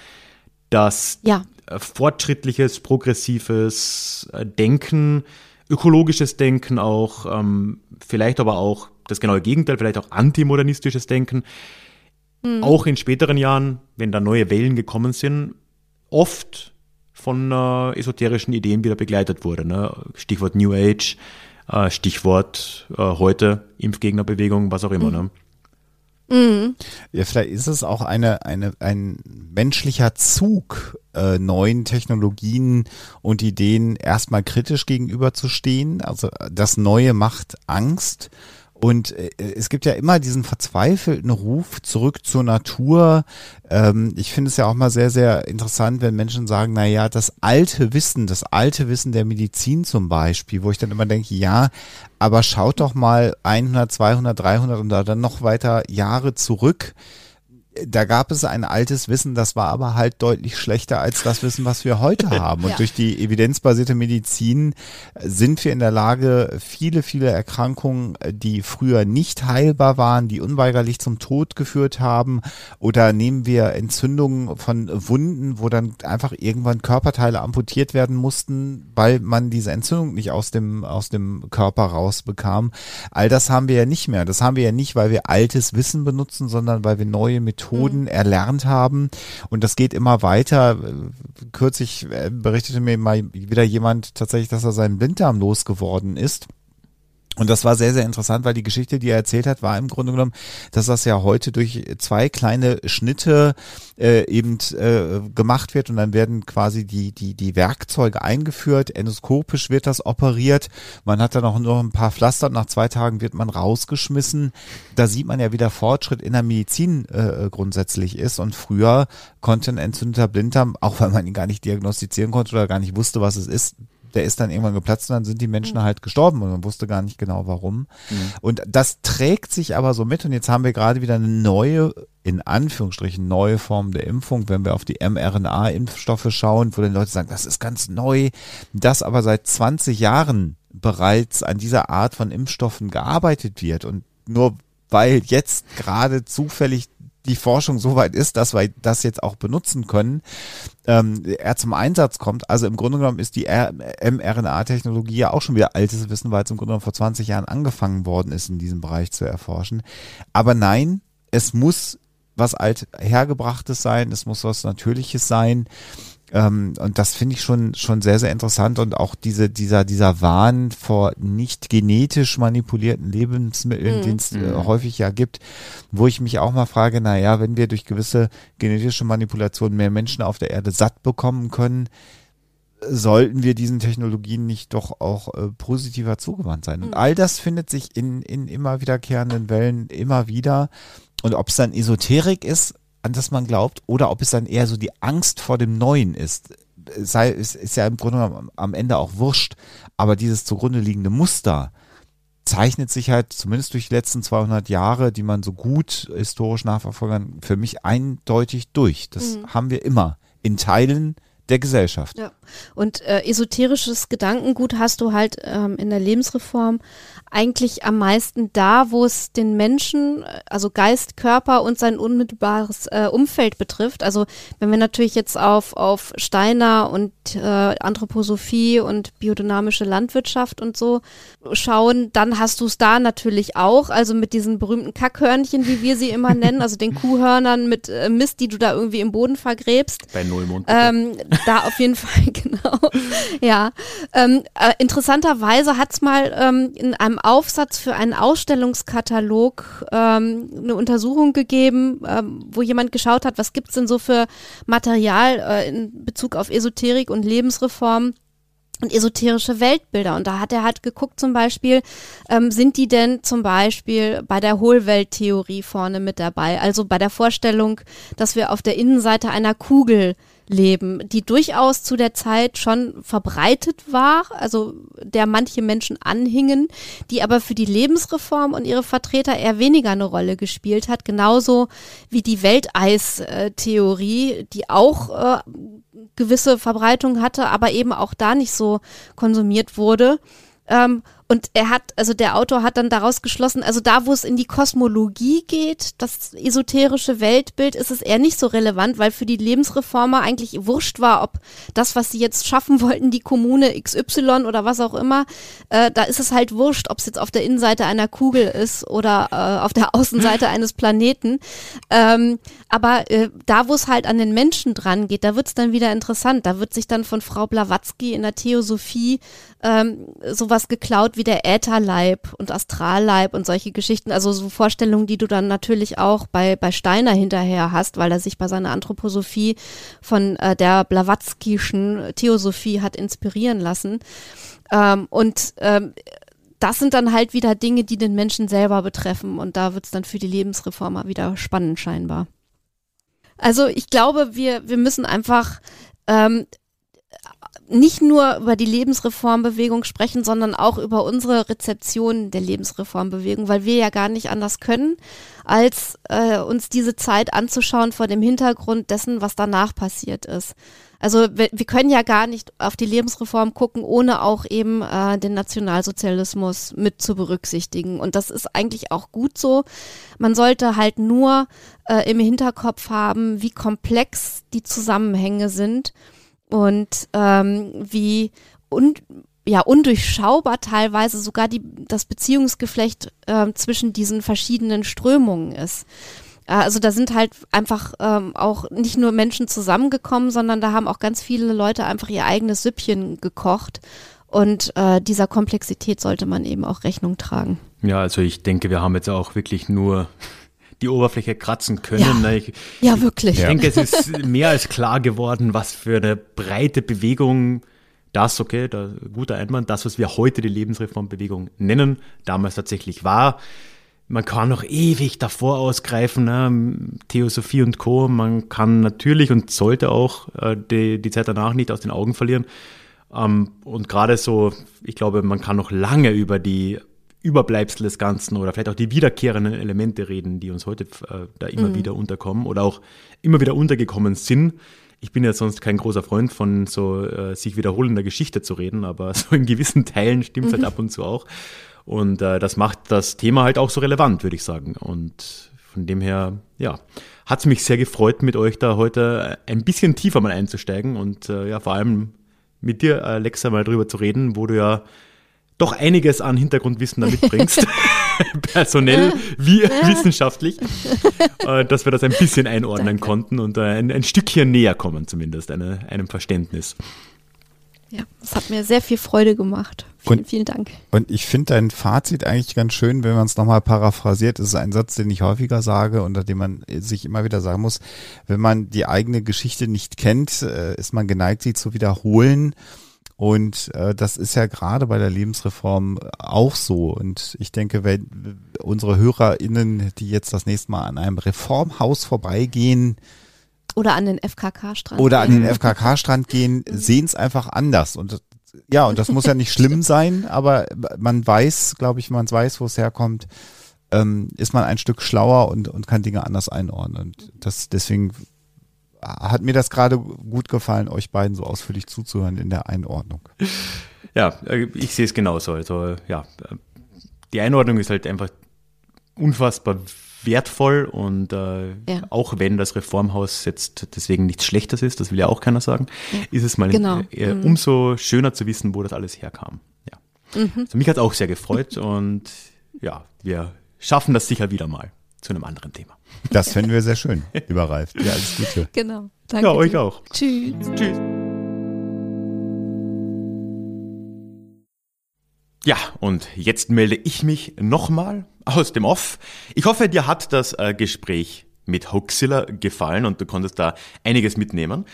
dass ja. Äh, fortschrittliches, progressives äh, Denken, ökologisches Denken auch, ähm, vielleicht aber auch das genaue Gegenteil, vielleicht auch antimodernistisches Denken, mhm. auch in späteren Jahren, wenn da neue Wellen gekommen sind, oft von äh, esoterischen Ideen wieder begleitet wurde. Ne? Stichwort New Age, äh, Stichwort äh, heute Impfgegnerbewegung, was auch immer. Mhm. Ne? Mhm. Ja, vielleicht ist es auch eine, eine, ein menschlicher Zug, äh, neuen Technologien und Ideen erstmal kritisch gegenüberzustehen. Also das Neue macht Angst und äh, es gibt ja immer diesen verzweifelten Ruf zurück zur Natur. Ähm, ich finde es ja auch mal sehr, sehr interessant, wenn Menschen sagen, na ja, das alte Wissen, das alte Wissen der Medizin zum Beispiel, wo ich dann immer denke, ja, aber schaut doch mal 100, 200, 300 und dann noch weiter Jahre zurück da gab es ein altes Wissen, das war aber halt deutlich schlechter als das Wissen, was wir heute [laughs] haben. Und Ja. durch die evidenzbasierte Medizin sind wir in der Lage, viele, viele Erkrankungen, die früher nicht heilbar waren, die unweigerlich zum Tod geführt haben, oder nehmen wir Entzündungen von Wunden, wo dann einfach irgendwann Körperteile amputiert werden mussten, weil man diese Entzündung nicht aus dem, aus dem Körper rausbekam. All das haben wir ja nicht mehr. Das haben wir ja nicht, weil wir altes Wissen benutzen, sondern weil wir neue Methoden erlernt haben. Und das geht immer weiter. Kürzlich äh, berichtete mir mal wieder jemand tatsächlich, dass er seinen Blinddarm losgeworden ist. Und das war sehr, sehr interessant, weil die Geschichte, die er erzählt hat, war im Grunde genommen, dass das ja heute durch zwei kleine Schnitte äh, eben äh, gemacht wird und dann werden quasi die, die, die Werkzeuge eingeführt, endoskopisch wird das operiert, man hat dann auch nur ein paar Pflaster und nach zwei Tagen wird man rausgeschmissen. Da sieht man ja, wie der Fortschritt in der Medizin äh, grundsätzlich ist und früher konnte ein entzündeter Blinddarm, auch weil man ihn gar nicht diagnostizieren konnte oder gar nicht wusste, was es ist, der ist dann irgendwann geplatzt und dann sind die Menschen halt gestorben und man wusste gar nicht genau warum. Und das trägt sich aber so mit und jetzt haben wir gerade wieder eine neue, in Anführungsstrichen neue Form der Impfung, wenn wir auf die mRNA-Impfstoffe schauen, wo dann Leute sagen, das ist ganz neu, dass aber seit 20 Jahren bereits an dieser Art von Impfstoffen gearbeitet wird. Und nur weil jetzt gerade zufällig die Forschung so weit ist, dass wir das jetzt auch benutzen können, ähm, er zum Einsatz kommt. Also im Grunde genommen ist die mRNA-Technologie ja auch schon wieder altes Wissen, weil es im Grunde genommen vor 20 Jahren angefangen worden ist, in diesem Bereich zu erforschen. Aber nein, es muss was alt hergebrachtes sein, es muss was Natürliches sein. Ähm, und das finde ich schon, schon sehr, sehr interessant. Und auch diese, dieser, dieser Wahn vor nicht genetisch manipulierten Lebensmitteln, den es äh, häufig ja gibt, wo ich mich auch mal frage, na ja, wenn wir durch gewisse genetische Manipulationen mehr Menschen auf der Erde satt bekommen können, sollten wir diesen Technologien nicht doch auch äh, positiver zugewandt sein. Und all das findet sich in, in immer wiederkehrenden Wellen immer wieder. Und ob es dann Esoterik ist, an das man glaubt, oder ob es dann eher so die Angst vor dem Neuen ist, sei, ist, ist ja im Grunde genommen am- Ende auch wurscht. Aber dieses zugrunde liegende Muster zeichnet sich halt zumindest durch die letzten 200 Jahre, die man so gut historisch nachverfolgern, für mich eindeutig durch. Das haben wir immer in Teilen der Gesellschaft. Ja. Und äh, esoterisches Gedankengut hast du halt ähm, in der Lebensreform eigentlich am meisten da, wo es den Menschen, also Geist, Körper und sein unmittelbares äh, Umfeld betrifft. Also wenn wir natürlich jetzt auf, auf Steiner und äh, Anthroposophie und biodynamische Landwirtschaft und so schauen, dann hast du es da natürlich auch. Also mit diesen berühmten Kackhörnchen, wie wir sie immer [laughs] nennen, also den Kuhhörnern mit äh, Mist, die du da irgendwie im Boden vergräbst. Bei Nullmond. Ähm, da auf jeden [laughs] Fall, genau. Ja. Ähm, äh, interessanterweise hat's mal ähm, in einem Aufsatz für einen Ausstellungskatalog ähm, eine Untersuchung gegeben, ähm, wo jemand geschaut hat, was gibt's denn so für Material äh, in Bezug auf Esoterik und Lebensreform und esoterische Weltbilder. Und da hat er halt geguckt zum Beispiel, ähm, sind die denn zum Beispiel bei der Hohlwelttheorie vorne mit dabei? Also bei der Vorstellung, dass wir auf der Innenseite einer Kugel leben, die durchaus zu der Zeit schon verbreitet war, also der manche Menschen anhingen, die aber für die Lebensreform und ihre Vertreter eher weniger eine Rolle gespielt hat, genauso wie die Welteis-Theorie, die auch äh, gewisse Verbreitung hatte, aber eben auch da nicht so konsumiert wurde. Ähm, und er hat, also der Autor hat dann daraus geschlossen, also da, wo es in die Kosmologie geht, das esoterische Weltbild, ist es eher nicht so relevant, weil für die Lebensreformer eigentlich wurscht war, ob das, was sie jetzt schaffen [laughs] wollten, die Kommune XY oder was auch immer, äh, da ist es halt wurscht, ob es jetzt auf der Innenseite einer Kugel ist oder äh, auf der Außenseite eines Planeten. Ähm, aber äh, da, wo es halt an den Menschen dran geht, da wird es dann wieder interessant. Da wird sich dann von Frau Blavatsky in der Theosophie ähm, sowas geklaut wie der Ätherleib und Astralleib und solche Geschichten. Also so Vorstellungen, die du dann natürlich auch bei, bei Steiner hinterher hast, weil er sich bei seiner Anthroposophie von äh, der Blavatskischen Theosophie hat inspirieren lassen. Ähm, und ähm, das sind dann halt wieder Dinge, die den Menschen selber betreffen. Und da wird es dann für die Lebensreformer wieder spannend scheinbar. Also ich glaube, wir, wir müssen einfach ähm, nicht nur über die Lebensreformbewegung sprechen, sondern auch über unsere Rezeption der Lebensreformbewegung, weil wir ja gar nicht anders können, als äh, uns diese Zeit anzuschauen vor dem Hintergrund dessen, was danach passiert ist. Also wir, wir können ja gar nicht auf die Lebensreform gucken, ohne auch eben äh, den Nationalsozialismus mit zu berücksichtigen. Und das ist eigentlich auch gut so. Man sollte halt nur äh, im Hinterkopf haben, wie komplex die Zusammenhänge sind und ähm, wie un ja, undurchschaubar teilweise sogar die, das Beziehungsgeflecht äh, zwischen diesen verschiedenen Strömungen ist. Äh, also da sind halt einfach ähm, auch nicht nur Menschen zusammengekommen, sondern da haben auch ganz viele Leute einfach ihr eigenes Süppchen gekocht. Und äh, dieser Komplexität sollte man eben auch Rechnung tragen. Ja, also ich denke, wir haben jetzt auch wirklich nur die Oberfläche kratzen können. Ja, ich, ja wirklich. Ich denke, es ist [laughs] mehr als klar geworden, was für eine breite Bewegung das, okay, da, guter Einwand, das, was wir heute die Lebensreformbewegung nennen, damals tatsächlich war. Man kann noch ewig davor ausgreifen, ne? Theosophie und Co. Man kann natürlich und sollte auch äh, die, die Zeit danach nicht aus den Augen verlieren. Ähm, und gerade so, ich glaube, man kann noch lange über die Überbleibsel des Ganzen oder vielleicht auch die wiederkehrenden Elemente reden, die uns heute äh, da immer mhm. wieder unterkommen oder auch immer wieder untergekommen sind. Ich bin ja sonst kein großer Freund von so äh, sich wiederholender Geschichte zu reden, aber [laughs] so in gewissen Teilen stimmt es halt mhm. halt ab und zu auch. Und äh, das macht das Thema halt auch so relevant, würde ich sagen. Und von dem her, ja, hat es mich sehr gefreut, mit euch da heute ein bisschen tiefer mal einzusteigen und äh, ja, vor allem mit dir, Alexa, mal drüber zu reden, wo du ja doch einiges an Hintergrundwissen da mitbringst, [laughs] personell wie wissenschaftlich, [laughs] äh, dass wir das ein bisschen einordnen Danke. konnten und ein, ein Stückchen näher kommen, zumindest eine, einem Verständnis. Ja, das hat mir sehr viel Freude gemacht. Vielen, und, vielen Dank. Und ich finde dein Fazit eigentlich ganz schön, wenn man es nochmal paraphrasiert. Das ist ein Satz, den ich häufiger sage, unter dem man sich immer wieder sagen muss, wenn man die eigene Geschichte nicht kennt, äh, ist man geneigt, sie zu wiederholen. Und äh, das ist ja gerade bei der Lebensreform auch so. Und ich denke, wenn unsere HörerInnen, die jetzt das nächste Mal an einem Reformhaus vorbeigehen, oder an den FKK-Strand. Oder an den FKK-Strand gehen, sehen es einfach anders. Und ja, und das muss ja nicht [laughs] schlimm sein, aber man weiß, glaube ich, man weiß, wo es herkommt, ähm, ist man ein Stück schlauer und, und kann Dinge anders einordnen. Und das deswegen hat mir das gerade gut gefallen, euch beiden so ausführlich zuzuhören in der Einordnung. Ja, äh, ich sehe es genauso. Also ja, die Einordnung ist halt einfach unfassbar wertvoll und äh, ja. auch wenn das Reformhaus jetzt deswegen nichts Schlechtes ist, das will ja auch keiner sagen, ja. ist es mal genau. äh, mhm. umso schöner zu wissen, wo das alles herkam. Ja. Mhm. Also mich hat es auch sehr gefreut [laughs] und ja, wir schaffen das sicher wieder mal zu einem anderen Thema. Das fänden wir sehr schön, lieber Ralf. Ja, alles Gute. Genau. Danke. Ja, euch dir. auch. Tschüss. Tschüss. Ja, und jetzt melde ich mich nochmal aus dem Off. Ich hoffe, dir hat das äh, Gespräch mit Hoaxilla gefallen und du konntest da einiges mitnehmen.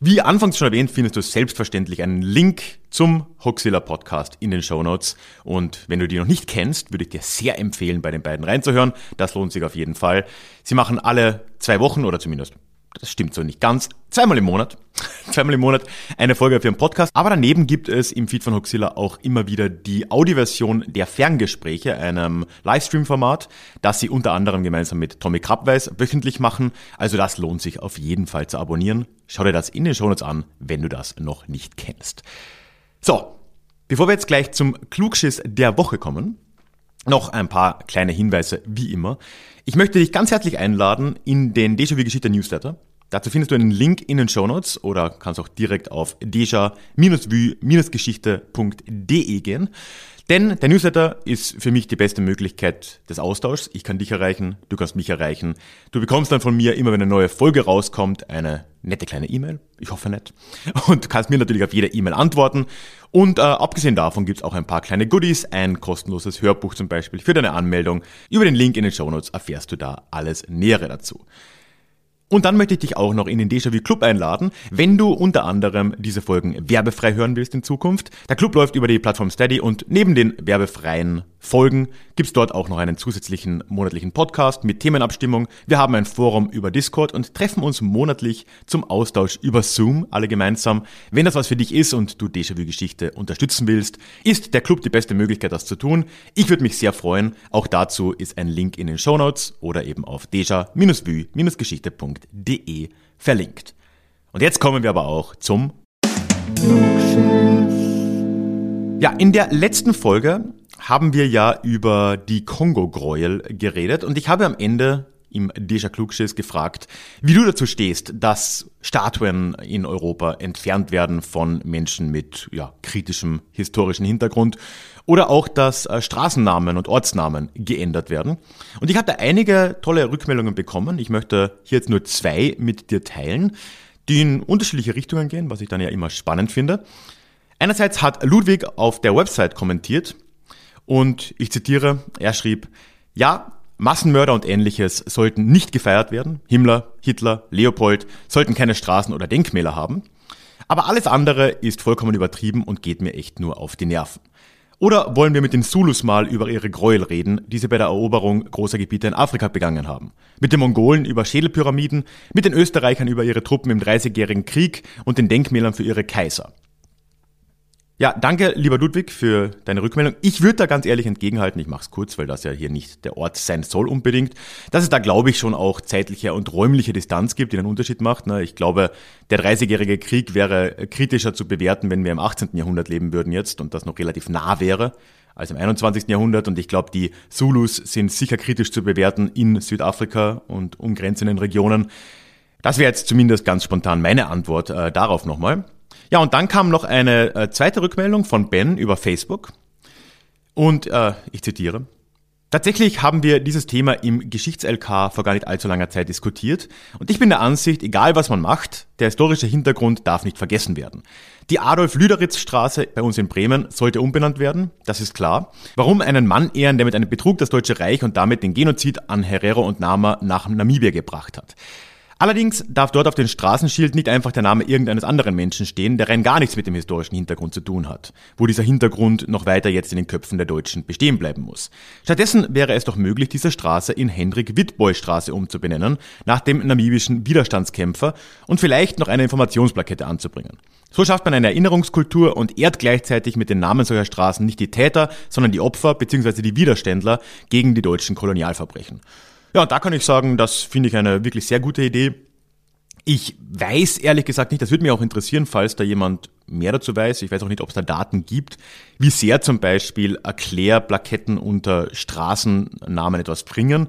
Wie anfangs schon erwähnt, findest du selbstverständlich einen Link zum Hoaxilla Podcast in den Show Notes. Und wenn du die noch nicht kennst, würde ich dir sehr empfehlen, bei den beiden reinzuhören. Das lohnt sich auf jeden Fall. Sie machen alle zwei Wochen oder zumindest das stimmt so nicht ganz, zweimal im Monat, [laughs] zweimal im Monat eine Folge für einen Podcast. Aber daneben gibt es im Feed von Hoxilla auch immer wieder die Audioversion der Ferngespräche, einem Livestream-Format, das sie unter anderem gemeinsam mit Tommy Krabweis wöchentlich machen. Also das lohnt sich auf jeden Fall zu abonnieren. Schau dir das in den Shownotes an, wenn du das noch nicht kennst. So, bevor wir jetzt gleich zum Klugschiss der Woche kommen, noch ein paar kleine Hinweise wie immer. Ich möchte dich ganz herzlich einladen in den Déjà-vu Geschichte Newsletter. Dazu findest du einen Link in den Show Notes oder kannst auch direkt auf deja-vu-geschichte.de gehen. Denn der Newsletter ist für mich die beste Möglichkeit des Austauschs. Ich kann dich erreichen, du kannst mich erreichen. Du bekommst dann von mir immer, wenn eine neue Folge rauskommt, eine nette kleine E-Mail. Ich hoffe nett. Und du kannst mir natürlich auf jede E-Mail antworten. Und äh, abgesehen davon gibt's auch ein paar kleine Goodies, ein kostenloses Hörbuch zum Beispiel für deine Anmeldung. Über den Link in den Show Notes erfährst du da alles Nähere dazu. Und dann möchte ich dich auch noch in den Déjà-vu Club einladen, wenn du unter anderem diese Folgen werbefrei hören willst in Zukunft. Der Club läuft über die Plattform Steady und neben den werbefreien folgen, gibt's dort auch noch einen zusätzlichen monatlichen Podcast mit Themenabstimmung. Wir haben ein Forum über Discord und treffen uns monatlich zum Austausch über Zoom, alle gemeinsam. Wenn das was für dich ist und du Déjà-vu-Geschichte unterstützen willst, ist der Club die beste Möglichkeit, das zu tun. Ich würde mich sehr freuen. Auch dazu ist ein Link in den Show Notes oder eben auf deja-vu-geschichte.de verlinkt. Und jetzt kommen wir aber auch zum ja, in der letzten Folge haben wir ja über die Kongo-Gräuel geredet und ich habe am Ende im Deja Klugschiss gefragt, wie du dazu stehst, dass Statuen in Europa entfernt werden von Menschen mit ja, kritischem historischen Hintergrund oder auch, dass äh, Straßennamen und Ortsnamen geändert werden. Und ich da einige tolle Rückmeldungen bekommen. Ich möchte hier jetzt nur zwei mit dir teilen, die in unterschiedliche Richtungen gehen, was ich dann ja immer spannend finde. Einerseits hat Ludwig auf der Website kommentiert und ich zitiere, er schrieb, ja, Massenmörder und ähnliches sollten nicht gefeiert werden. Himmler, Hitler, Leopold sollten keine Straßen oder Denkmäler haben. Aber alles andere ist vollkommen übertrieben und geht mir echt nur auf die Nerven. Oder wollen wir mit den Zulus mal über ihre Gräuel reden, die sie bei der Eroberung großer Gebiete in Afrika begangen haben? Mit den Mongolen über Schädelpyramiden, mit den Österreichern über ihre Truppen im Dreißigjährigen Krieg und den Denkmälern für ihre Kaiser. Ja, danke, lieber Ludwig, für deine Rückmeldung. Ich würde da ganz ehrlich entgegenhalten, ich mache es kurz, weil das ja hier nicht der Ort sein soll unbedingt, dass es da, glaube ich, schon auch zeitliche und räumliche Distanz gibt, die einen Unterschied macht. Ne? Ich glaube, der 30-jährige Krieg wäre kritischer zu bewerten, wenn wir im 18. Jahrhundert leben würden jetzt und das noch relativ nah wäre als im 21. Jahrhundert. Und ich glaube, die Zulus sind sicher kritisch zu bewerten in Südafrika und umgrenzenden Regionen. Das wäre jetzt zumindest ganz spontan meine Antwort äh, darauf nochmal. Ja, und dann kam noch eine äh, zweite Rückmeldung von Ben über Facebook. Und äh, ich zitiere. Tatsächlich haben wir dieses Thema im Geschichts-LK vor gar nicht allzu langer Zeit diskutiert und ich bin der Ansicht, egal was man macht, der historische Hintergrund darf nicht vergessen werden. Die Adolf-Lüderitz-Straße bei uns in Bremen sollte umbenannt werden, das ist klar. Warum einen Mann ehren, der mit einem Betrug das Deutsche Reich und damit den Genozid an Herero und Nama nach Namibia gebracht hat? Allerdings darf dort auf dem Straßenschild nicht einfach der Name irgendeines anderen Menschen stehen, der rein gar nichts mit dem historischen Hintergrund zu tun hat, wo dieser Hintergrund noch weiter jetzt in den Köpfen der Deutschen bestehen bleiben muss. Stattdessen wäre es doch möglich, diese Straße in Hendrik Witboy Straße umzubenennen, nach dem namibischen Widerstandskämpfer und vielleicht noch eine Informationsplakette anzubringen. So schafft man eine Erinnerungskultur und ehrt gleichzeitig mit den Namen solcher Straßen nicht die Täter, sondern die Opfer bzw. die Widerständler gegen die deutschen Kolonialverbrechen. Ja, da kann ich sagen, das finde ich eine wirklich sehr gute Idee. Ich weiß ehrlich gesagt nicht, das würde mich auch interessieren, falls da jemand mehr dazu weiß. Ich weiß auch nicht, ob es da Daten gibt, wie sehr zum Beispiel Erklärplaketten unter Straßennamen etwas bringen.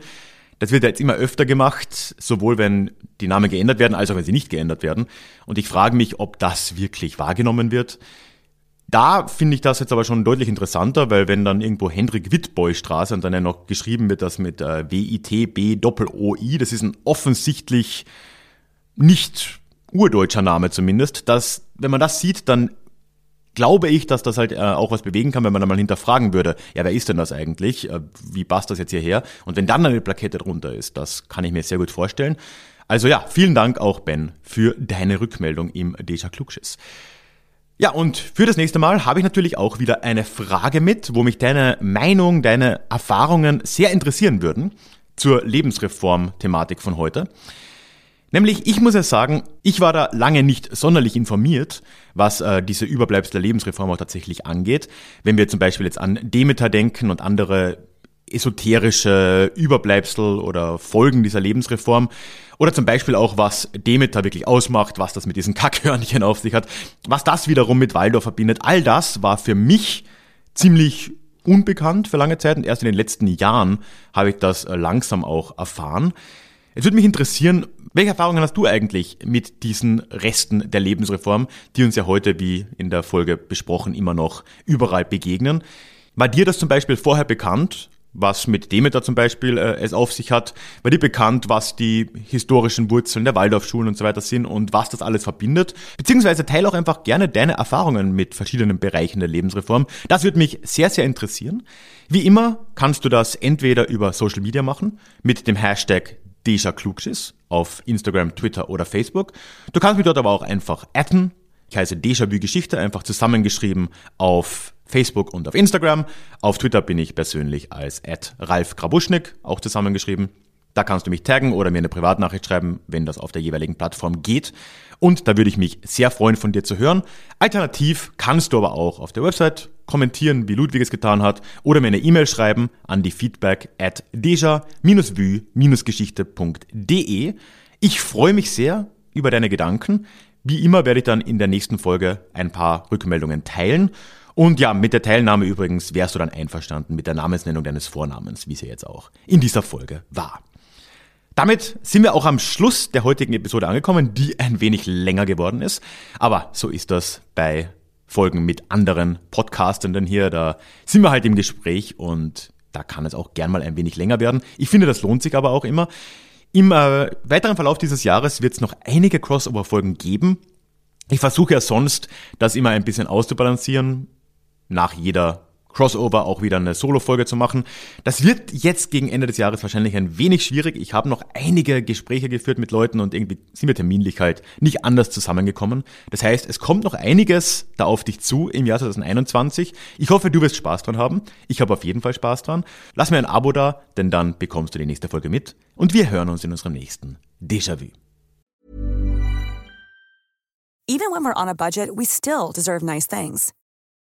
Das wird ja jetzt immer öfter gemacht, sowohl wenn die Namen geändert werden, als auch wenn sie nicht geändert werden. Und ich frage mich, ob das wirklich wahrgenommen wird. Da finde ich das jetzt aber schon deutlich interessanter, weil wenn dann irgendwo Hendrik Wittboy Straße und dann ja noch geschrieben wird, das mit äh, W-I-T-B Doppel-O-I, das ist ein offensichtlich nicht urdeutscher Name zumindest, dass, wenn man das sieht, dann glaube ich, dass das halt äh, auch was bewegen kann, wenn man dann mal hinterfragen würde, ja, wer ist denn das eigentlich? Äh, wie passt das jetzt hierher? Und wenn dann eine Plakette drunter ist, das kann ich mir sehr gut vorstellen. Also ja, vielen Dank auch, Ben, für deine Rückmeldung im Deja Klugschiss. Ja, und für das nächste Mal habe ich natürlich auch wieder eine Frage mit, wo mich deine Meinung, deine Erfahrungen sehr interessieren würden zur Lebensreform-Thematik von heute. Nämlich, ich muss ja sagen, ich war da lange nicht sonderlich informiert, was äh, diese Überbleibsel der Lebensreform auch tatsächlich angeht. Wenn wir zum Beispiel jetzt an Demeter denken und andere esoterische Überbleibsel oder Folgen dieser Lebensreform. Oder zum Beispiel auch, was Demeter wirklich ausmacht, was das mit diesen Kackhörnchen auf sich hat, was das wiederum mit Waldorf verbindet. All das war für mich ziemlich unbekannt für lange Zeit und erst in den letzten Jahren habe ich das äh, langsam auch erfahren. Es würde mich interessieren, welche Erfahrungen hast du eigentlich mit diesen Resten der Lebensreform, die uns ja heute, wie in der Folge besprochen, immer noch überall begegnen? War dir das zum Beispiel vorher bekannt? Was mit Demeter zum Beispiel äh, es auf sich hat, war dir bekannt, was die historischen Wurzeln der Waldorfschulen und so weiter sind und was das alles verbindet. Beziehungsweise teile auch einfach gerne deine Erfahrungen mit verschiedenen Bereichen der Lebensreform. Das würde mich sehr, sehr interessieren. Wie immer kannst du das entweder über Social Media machen, mit dem Hashtag Deja Klugschiss auf Instagram, Twitter oder Facebook. Du kannst mich dort aber auch einfach adden. Ich heiße Déjà-vu Geschichte, einfach zusammengeschrieben auf Facebook und auf Instagram. Auf Twitter bin ich persönlich als Ralf Grabuschnik, auch zusammengeschrieben. Da kannst du mich taggen oder mir eine Privatnachricht schreiben, wenn das auf der jeweiligen Plattform geht. Und da würde ich mich sehr freuen, von dir zu hören. Alternativ kannst du aber auch auf der Website kommentieren, wie Ludwig es getan hat, oder mir eine E-Mail schreiben an die feedback at deja-vue-geschichte.de. Ich freue mich sehr über deine Gedanken. Wie immer werde ich dann in der nächsten Folge ein paar Rückmeldungen teilen. Und ja, mit der Teilnahme übrigens wärst du dann einverstanden mit der Namensnennung deines Vornamens, wie es ja jetzt auch in dieser Folge war. Damit sind wir auch am Schluss der heutigen Episode angekommen, die ein wenig länger geworden ist. Aber so ist das bei Folgen mit anderen Podcastenden hier. Da sind wir halt im Gespräch und da kann es auch gern mal ein wenig länger werden. Ich finde, das lohnt sich aber auch immer. Im äh, weiteren Verlauf dieses Jahres wird es noch einige Crossover-Folgen geben. Ich versuche ja sonst, das immer ein bisschen auszubalancieren. Nach jeder Crossover auch wieder eine Solo-Folge zu machen. Das wird jetzt gegen Ende des Jahres wahrscheinlich ein wenig schwierig. Ich habe noch einige Gespräche geführt mit Leuten und irgendwie sind wir terminlich halt nicht anders zusammengekommen. Das heißt, es kommt noch einiges da auf dich zu im Jahr 2021. Ich hoffe, du wirst Spaß dran haben. Ich habe auf jeden Fall Spaß dran. Lass mir ein Abo da, denn dann bekommst du die nächste Folge mit. Und wir hören uns in unserem nächsten Déjà-vu. Even when we're on a budget, we still deserve nice things.